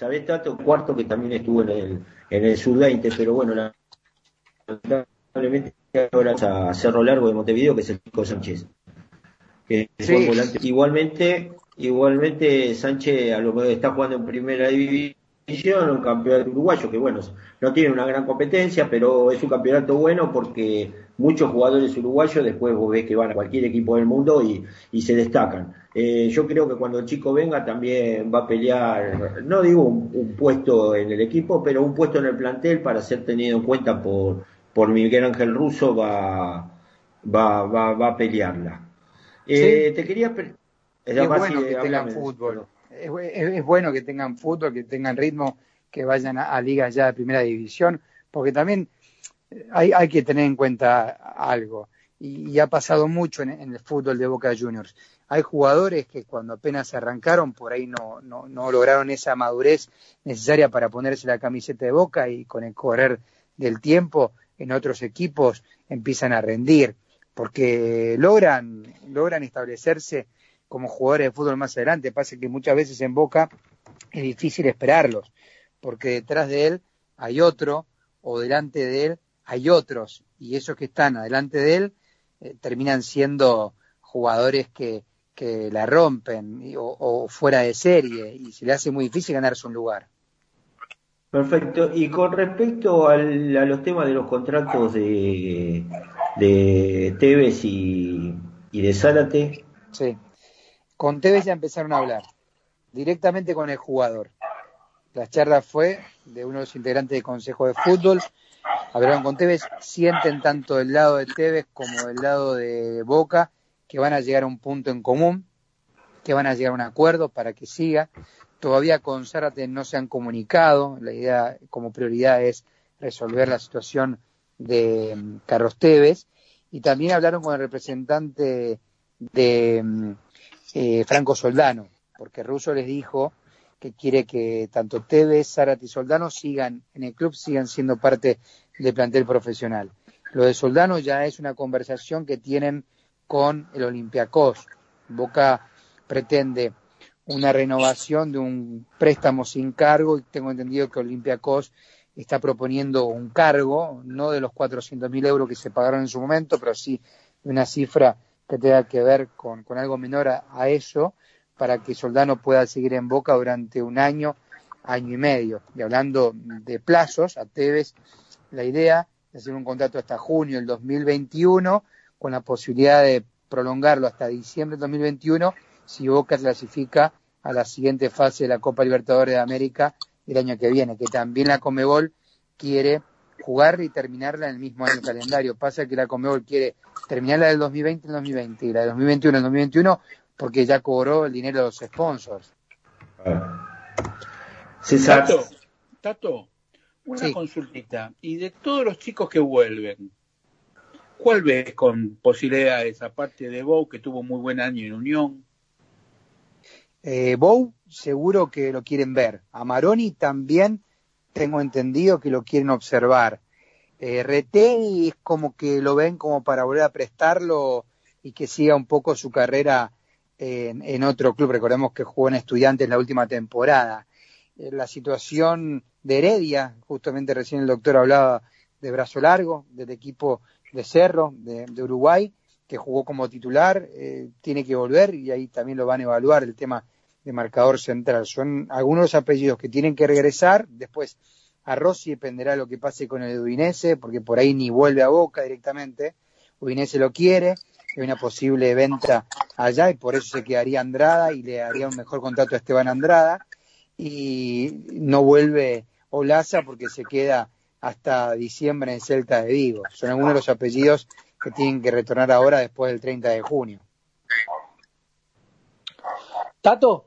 Sabés, Tato, cuarto que también estuvo en el, en el sub-20, pero bueno, la- lamentablemente ahora a Cerro Largo de Montevideo, que es el Chico Sánchez. Que Sí. volante. Igualmente, igualmente Sánchez a lo mejor está jugando en primera división, un campeonato uruguayo, que bueno, no tiene una gran competencia, pero es un campeonato bueno porque muchos jugadores uruguayos después vos ves que van a cualquier equipo del mundo y, y se destacan. Eh, yo creo que cuando el chico venga también va a pelear, no digo un, un puesto en el equipo, pero un puesto en el plantel para ser tenido en cuenta por, por Miguel Ángel Russo va, va, va, va a pelearla. Eh, Sí. Te quería... Es Además, bueno que tengan fútbol. Es, bu- es- es bueno que tengan fútbol, que tengan ritmo, que vayan a, a ligas ya de primera división, porque también hay, hay que tener en cuenta algo. Y, ha pasado mucho en, en el fútbol de Boca Juniors. Hay jugadores que cuando apenas arrancaron, por ahí no, no, no lograron esa madurez necesaria para ponerse la camiseta de Boca y con el correr del tiempo en otros equipos empiezan a rendir, porque logran, logran establecerse como jugadores de fútbol más adelante. Pasa que muchas veces en Boca es difícil esperarlos, porque detrás de él hay otro, o delante de él hay otros, y esos que están adelante de él eh, terminan siendo jugadores que, que la rompen y- o, o fuera de serie, y se le hace muy difícil ganarse un lugar. Perfecto. Y con respecto al- a los temas de los contratos de, de Tevez y, y de Zárate, Sí. Con Tevez ya empezaron a hablar directamente con el jugador. La charla fue de uno de los integrantes del Consejo de Fútbol. Hablaron con Tevez, sienten tanto del lado de Tevez como del lado de Boca que van a llegar a un punto en común, que van a llegar a un acuerdo para que siga. Todavía con Zárate no se han comunicado. La idea como prioridad es resolver la situación de mm, Carlos Tevez. Y también hablaron con el representante de mm, eh, Franco Soldano, porque Russo les dijo que quiere que tanto Tevez, Zárate y Soldano sigan en el club, sigan siendo parte del plantel profesional. Lo de Soldano ya es una conversación que tienen con el Olympiacos. Boca pretende una renovación de un préstamo sin cargo y tengo entendido que Olympiacos está proponiendo un cargo, no de los 400.000 euros que se pagaron en su momento, pero sí de una cifra que tenga que ver con, con algo menor a, a eso, para que Soldano pueda seguir en Boca durante un año, año y medio. Y hablando de plazos, a Tevez, la idea es hacer un contrato hasta junio del 2021, con la posibilidad de prolongarlo hasta diciembre del 2021, si Boca clasifica a la siguiente fase de la Copa Libertadores de América el año que viene, que también la Comebol quiere jugar y terminarla en el mismo año calendario. Pasa que la Comebol quiere terminarla del 2020 en el 2020 y la del 2021 en el 2021 porque ya cobró el dinero de los sponsors. César. Tato, Tato, una Sí. consultita. Y de todos los chicos que vuelven, ¿cuál ves con posibilidades, aparte de Bow, que tuvo muy buen año en Unión? Eh, Bow seguro que lo quieren ver. A Maroni también tengo entendido que lo quieren observar. Eh, es como que lo ven como para volver a prestarlo y que siga un poco su carrera en, en otro club. Recordemos que jugó en Estudiantes la última temporada. Eh, la situación de Heredia, justamente recién el doctor hablaba de brazo largo, del equipo de Cerro, de, Uruguay, que jugó como titular, eh, tiene que volver y ahí también lo van a evaluar el tema de marcador central. Son algunos los apellidos que tienen que regresar. Después, a Rossi dependerá lo que pase con el Udinese, porque por ahí ni vuelve a Boca directamente. Udinese lo quiere, hay una posible venta allá y por eso se quedaría Andrada y le daría un mejor contrato a Esteban Andrada. Y no vuelve Olaza porque se queda hasta diciembre en Celta de Vigo. Son algunos de los apellidos que tienen que retornar ahora después del 30 de junio. Tato,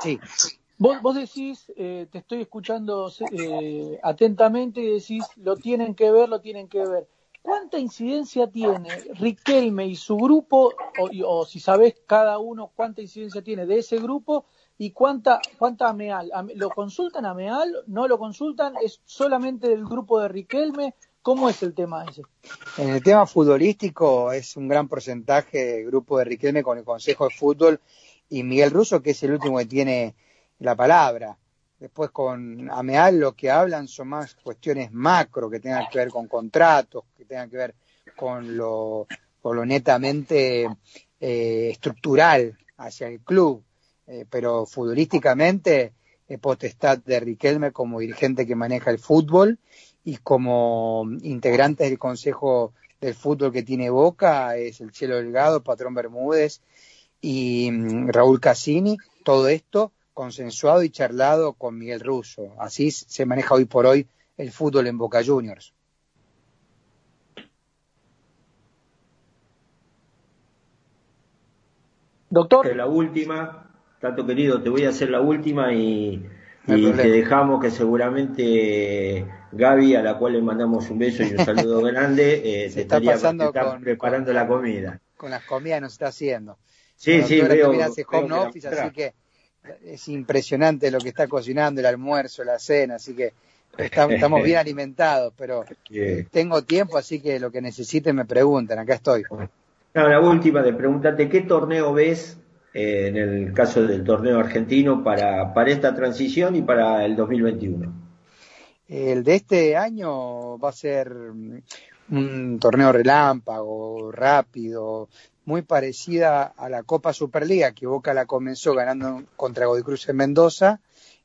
Sí. vos, vos decís, eh, te estoy escuchando eh, atentamente y decís, lo tienen que ver, lo tienen que ver. ¿Cuánta incidencia tiene Riquelme y su grupo, o, o si sabés cada uno cuánta incidencia tiene de ese grupo y cuánta, cuánta Ameal? Ame- ¿Lo consultan a Ameal? ¿No lo consultan? ¿Es solamente del grupo de Riquelme? ¿Cómo es el tema ese? En el tema futbolístico es un gran porcentaje el grupo de Riquelme con el Consejo de Fútbol y Miguel Russo, que es el último que tiene la palabra. Después con Ameal lo que hablan son más cuestiones macro que tengan que ver con contratos, que tengan que ver con lo, con lo netamente eh, estructural hacia el club. Eh, pero futbolísticamente es potestad de Riquelme como dirigente que maneja el fútbol y como integrante del Consejo del Fútbol que tiene Boca es el Cielo Delgado, Patrón Bermúdez y mm, Raúl Cassini, todo esto consensuado y charlado con Miguel Russo. Así se maneja hoy por hoy el fútbol en Boca Juniors. Doctor. La última, Tato querido, te voy a hacer la última y, No te dejamos que seguramente Gaby, a la cual le mandamos un beso y un saludo grande, eh, Se te está estaría pasando te está con- preparando la comida. Con las comidas nos está haciendo. Sí, sí, veo- también hace veo home office, así que es impresionante lo que está cocinando, el almuerzo, la cena, así que estamos bien alimentados, pero tengo tiempo, así que lo que necesiten me preguntan, acá estoy. No, la última de preguntarte, ¿qué torneo ves eh, en el caso del torneo argentino para, para esta transición y para el 2021? El de este año va a ser mm, un torneo relámpago, rápido, muy parecida a la Copa Superliga que Boca la comenzó ganando contra Godoy Cruz en Mendoza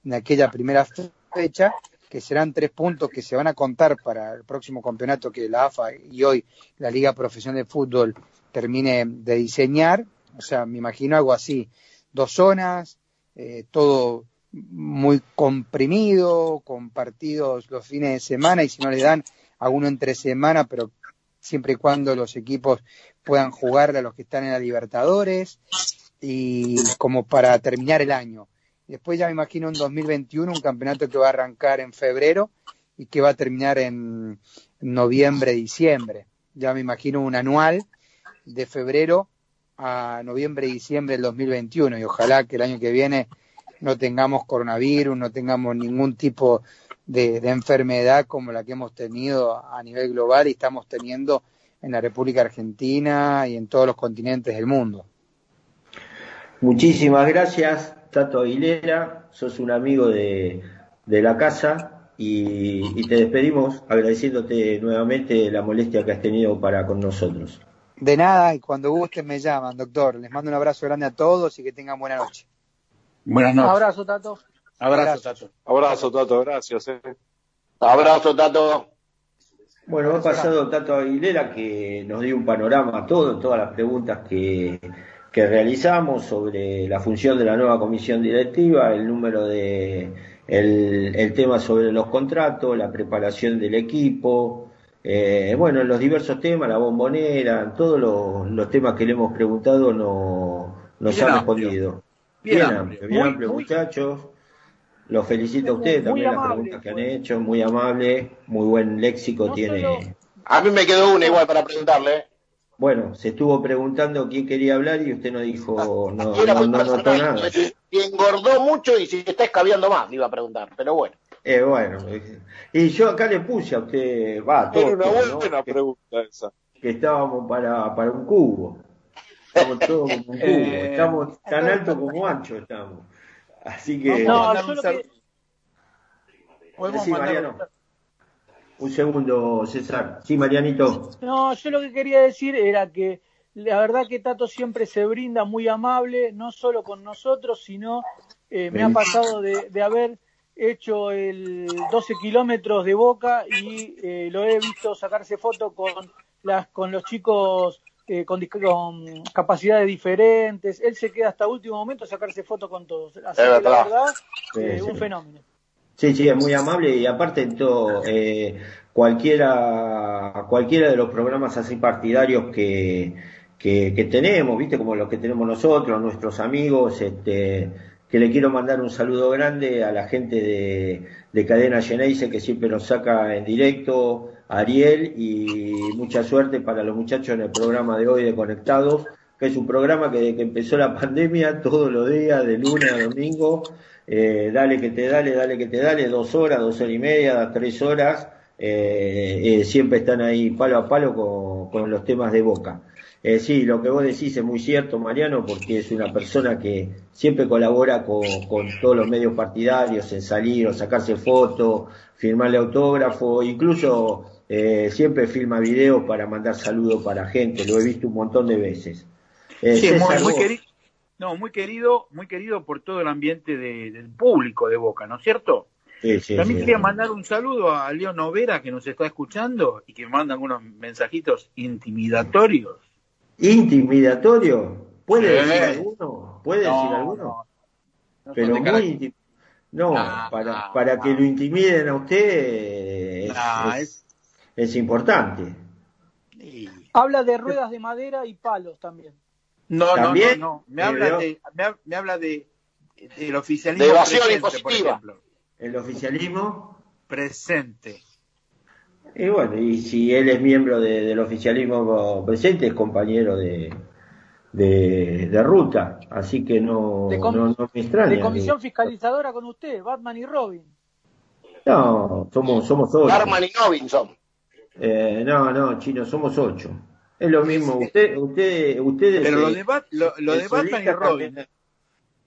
en aquella primera fecha, que serán tres puntos que se van a contar para el próximo campeonato que la AFA y hoy la Liga Profesional de Fútbol termine de diseñar. O sea, me imagino algo así, dos zonas, eh, todo muy comprimido, con partidos los fines de semana y si no le dan a uno entre semana, pero siempre y cuando los equipos puedan jugarle a los que están en la Libertadores y como para terminar el año. Después ya me imagino un 2021, un campeonato que va a arrancar en febrero y que va a terminar en noviembre, diciembre. Ya me imagino un anual de febrero a noviembre y diciembre del 2021 y ojalá que el año que viene no tengamos coronavirus, no tengamos ningún tipo de, enfermedad como la que hemos tenido a nivel global y estamos teniendo en la República Argentina y en todos los continentes del mundo. Muchísimas gracias, Tato Aguilera, sos un amigo de, de la casa y te despedimos agradeciéndote nuevamente la molestia que has tenido para con nosotros. De nada y cuando gusten me llaman, doctor. Les mando un abrazo grande a todos y que tengan buena noche. Buenas noches. Abrazo, Tato. Abrazo, Tato. Abrazo, Tato, gracias. eh. Abrazo, Tato. Bueno, ha pasado Tato Aguilera que nos dio un panorama a todo, todas las preguntas que, que realizamos sobre la función de la nueva comisión directiva, el número de el, el tema sobre los contratos, la preparación del equipo, eh, bueno, los diversos temas, la bombonera, todos los, los temas que le hemos preguntado no, nos Bien han amplio. respondido. Bien Bien, amplio. bien Muy- amplio, muy- muchachos. Los felicito a ustedes también las preguntas que han hecho, muy amable, muy buen léxico No tiene. solo- A mí me quedó una igual para preguntarle. ¿eh? Bueno, se estuvo preguntando quién quería hablar y usted no dijo, no, Y era no, muy no notó nada. Si engordó mucho y si está escabeando más, le iba a preguntar. Pero bueno. Eh, bueno, eh, y yo acá le puse a usted, va, a todos, Era una ¿no? buena que, pregunta esa. que estábamos para, para un cubo. Estamos todos como un cubo, Eh, estamos tan alto como ancho estamos. Así que, No, mandar yo que, Sí, Mariano. un segundo, César. Sí, Marianito. no, yo lo que quería decir era que la verdad que Tato siempre se brinda muy amable, no solo con nosotros, sino eh, me ha pasado de, de haber hecho el 12 kilómetros de Boca y eh, lo he visto sacarse fotos con las con los chicos eh, con, con capacidades diferentes. Él se queda hasta último momento a sacarse fotos con todos. Así Es que la verdad. Sí, eh, sí. un fenómeno. Sí, sí, es muy amable y aparte en todo, eh, cualquiera, cualquiera de los programas así partidarios que, que, que tenemos, viste, como los que tenemos nosotros, nuestros amigos, este, que le quiero mandar un saludo grande a la gente de, de Cadena Geneise que siempre nos saca en directo, Ariel, y mucha suerte para los muchachos en el programa de hoy de Conectados, que es un programa que desde que empezó la pandemia, todos los días, de lunes a domingo, eh, dale que te dale, dale que te dale, dos horas, dos horas y media, tres horas, eh, eh, siempre están ahí palo a palo con, con los temas de boca. Eh, sí, lo que vos decís es muy cierto, Mariano, porque es una persona que siempre colabora con, con todos los medios partidarios en salir o sacarse fotos, firmarle autógrafo, incluso eh, siempre filma videos para mandar saludos para gente, lo he visto un montón de veces. Eh, Sí, muy, César, muy vos- querido. No, muy querido, muy querido por todo el ambiente de- del público de Boca, ¿no es cierto? Sí, sí, También sí. quería mandar un saludo a Leo Novera que nos está escuchando y que manda algunos mensajitos intimidatorios. ¿Intimidatorio? ¿Puede decir alguno? ¿Puede No, decir alguno? no, no Pero muy intim- No, No, para, no, para no. que lo intimiden a usted es, No, es- es importante. Y- Habla de ruedas de madera y palos también. No, no, no, no. Me habla de, me, hab- me habla de del oficialismo De evasión presente, por impositiva. ejemplo. El oficialismo. Presente. Y bueno, y si él es miembro de- del oficialismo presente, es compañero de, de, de ruta. Así que no, De no, no me extraña. De comisión fiscalizadora con usted, Batman y Robin. No, somos, somos ocho. Arman y Robinson. Eh, no, no, chino, somos ocho. Es lo mismo. Usted, usted, ustedes. Pero lo eh, de, Bat- lo, de Batman y Robin, también-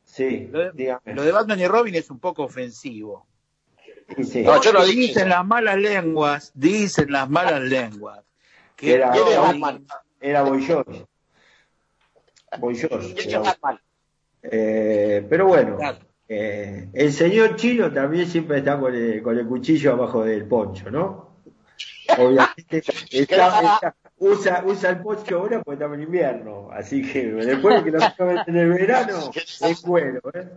Sí, lo de, dígame. lo de Batman y Robin es un poco ofensivo. Sí. No, yo no dije dicen las malas lenguas, dicen las malas lenguas. Que Era, ¿Quién es Robin- Batman? era Boy George. Boy. Eh, pero bueno, eh, el señor chino también siempre está con el, con el cuchillo abajo del poncho, ¿no? Obviamente está- está- usa, usa el poncho ahora porque estamos en invierno, así que después de que lo acaben en el verano, es cuero, ¿eh?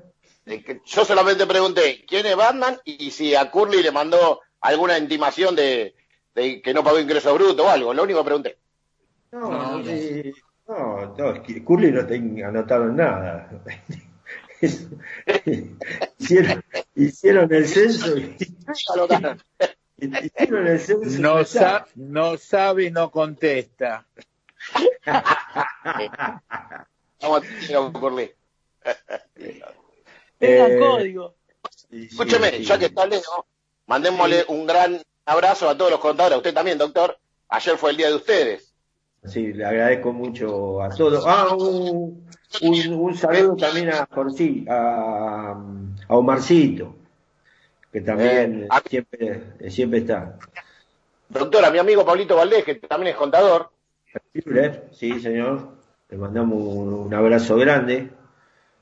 Que Yo solamente pregunté quién es Batman y si a Curly le mandó alguna intimación de, de que no pagó ingreso bruto o algo. Lo único que pregunté. No, No, no. eh, no, no, es que Curly no está anotado en nada. Hicieron, hicieron el censo y, hicieron el censo y no, sa- no sabe y no contesta. Vamos a tener a Curly. Tengan Eh, código. Sí, Escúcheme, sí. ya que está Leo, mandémosle un gran abrazo a todos los contadores, a usted también, doctor. Ayer fue el día de ustedes. Sí, le agradezco mucho a todos. Ah, un, un, un saludo también a Jorci, a, a Omarcito, que también Eh, a- siempre, siempre está. Doctor, a mi amigo Pablito Valdés, que también es contador. Sí, señor. Le mandamos un, un abrazo grande.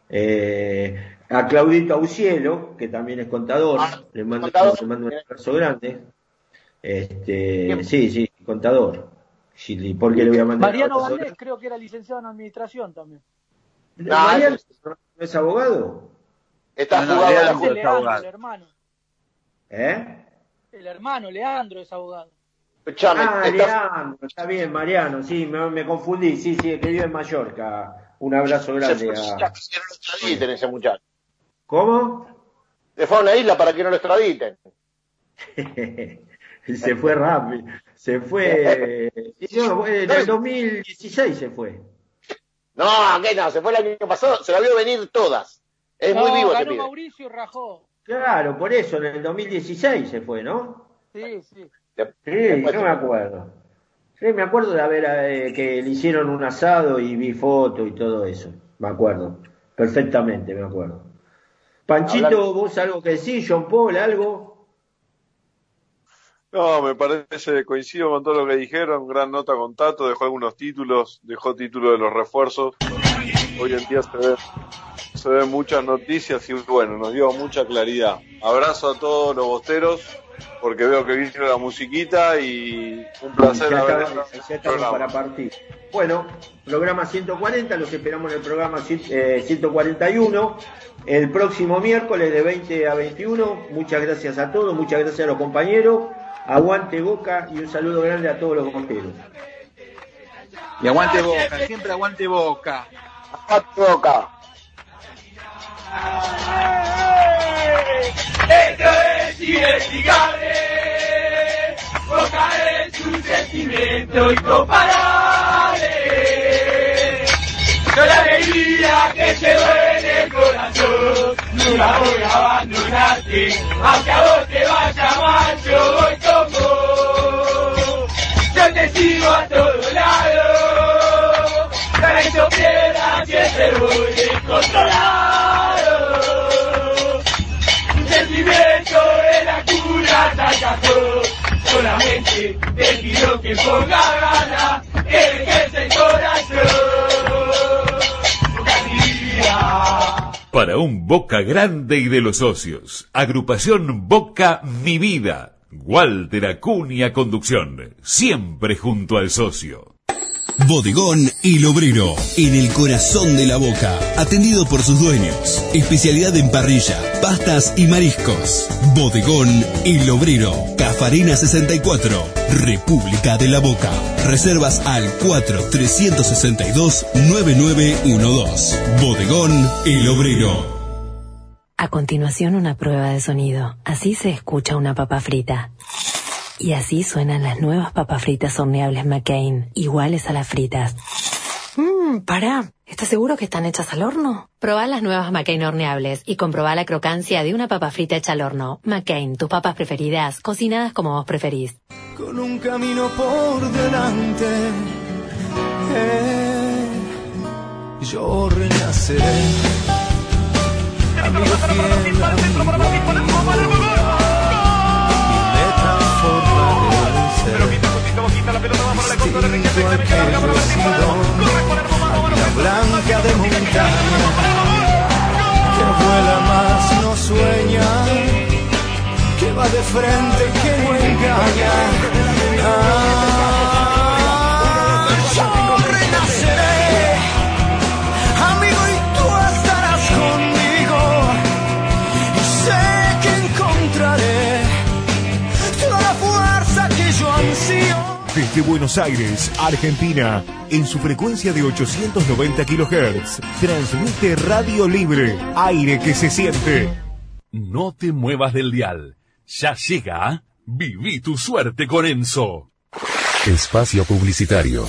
Eh, a Claudito Aucielo, que también es contador, Ah, le, mando, contador. le mando un abrazo grande. Este, sí, sí, contador. Sí, ¿Por qué le voy a mandar Mariano Valdés creo que era licenciado en administración también. No, ¿Mariano no es abogado? Está No, es Leandro, abogado. el hermano. ¿Eh? El hermano, Leandro, es abogado. Escuchame, Ah, está- Leandro, está bien, Mariano, sí, me, me confundí, sí, sí, que vive en Mallorca. Un abrazo se grande fue a... lo extraditen ese muchacho. ¿Cómo? Se fue a una isla para que no lo extraditen. se fue rápido, se fue... No, en el 2016 se fue. No, que no, se fue el año pasado, se la vio venir todas. Es muy vivo ese ganó. Mauricio y rajó. Claro, por eso, en el 2016 se fue, ¿no? Sí, sí. Sí, no me acuerdo. Sí, me acuerdo de haber eh, que le hicieron un asado y vi fotos y todo eso. Me acuerdo. Perfectamente, me acuerdo. Panchito, Hablando- vos algo que decís, John Paul, algo. No, me parece, coincido con todo lo que dijeron, gran nota con Tato, dejó algunos títulos, dejó títulos de los refuerzos. Hoy en día se ven, se ven muchas noticias y bueno, nos dio mucha claridad. Abrazo a todos los bosteros, porque veo que vino la musiquita y un placer ya haber estamos, ya para partir. Bueno, programa 140, los esperamos en el programa eh, 141. El próximo miércoles de 20 a 21. Muchas gracias a todos, muchas gracias a los compañeros. Aguante Boca y un saludo grande a todos los bosteros. Y aguante Boca, siempre aguante Boca. Aguante Boca. Esto es inexplicable, Boca es un sentimiento incomparable. Con la alegría que te duele el corazón, nunca voy a abandonarte, aunque a vos te vaya mal, yo voy con. Yo te sigo a todos lados, para que pierdas siempre voy descontrolado. Un sentimiento de la cura te atacó. Solamente te pido que ponga ganas, que dejes el corazón. Boca Para un Boca grande y de los socios. Agrupación Boca Mi Vida. Walter Acuña Conducción. Siempre junto al socio. Bodegón El Obrero, en el corazón de la boca, atendido por sus dueños. Especialidad en parrilla, pastas y mariscos. Bodegón El Obrero, Cafarina 64, República de la Boca. Reservas al 4-362-9912. Bodegón El Obrero. A continuación una prueba de sonido. Así se escucha una papa frita. Y así suenan las nuevas papas fritas horneables McCain, iguales a las fritas. Mmm, pará. ¿Estás seguro que están hechas al horno? Probá las nuevas McCain horneables y comprobá la crocancia de una papa frita hecha al horno. McCain, tus papas preferidas, cocinadas como vos preferís. con un camino por delante. Eh, yo renaceré. Amigo fiel, amigo transformaré en ser distinto al que yo he sido. Águila blanca de montaña, que vuela más, no sueña que va de frente, que no engaña. Ah, Desde Buenos Aires, Argentina, en su frecuencia de 890 kHz, transmite Radio Libre, aire que se siente. No te muevas del dial. Ya llega. Viví tu suerte con Enzo. Espacio Publicitario.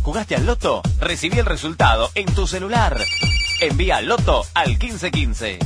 ¿Jugaste al loto? Recibí el resultado en tu celular. Envía loto al 1515.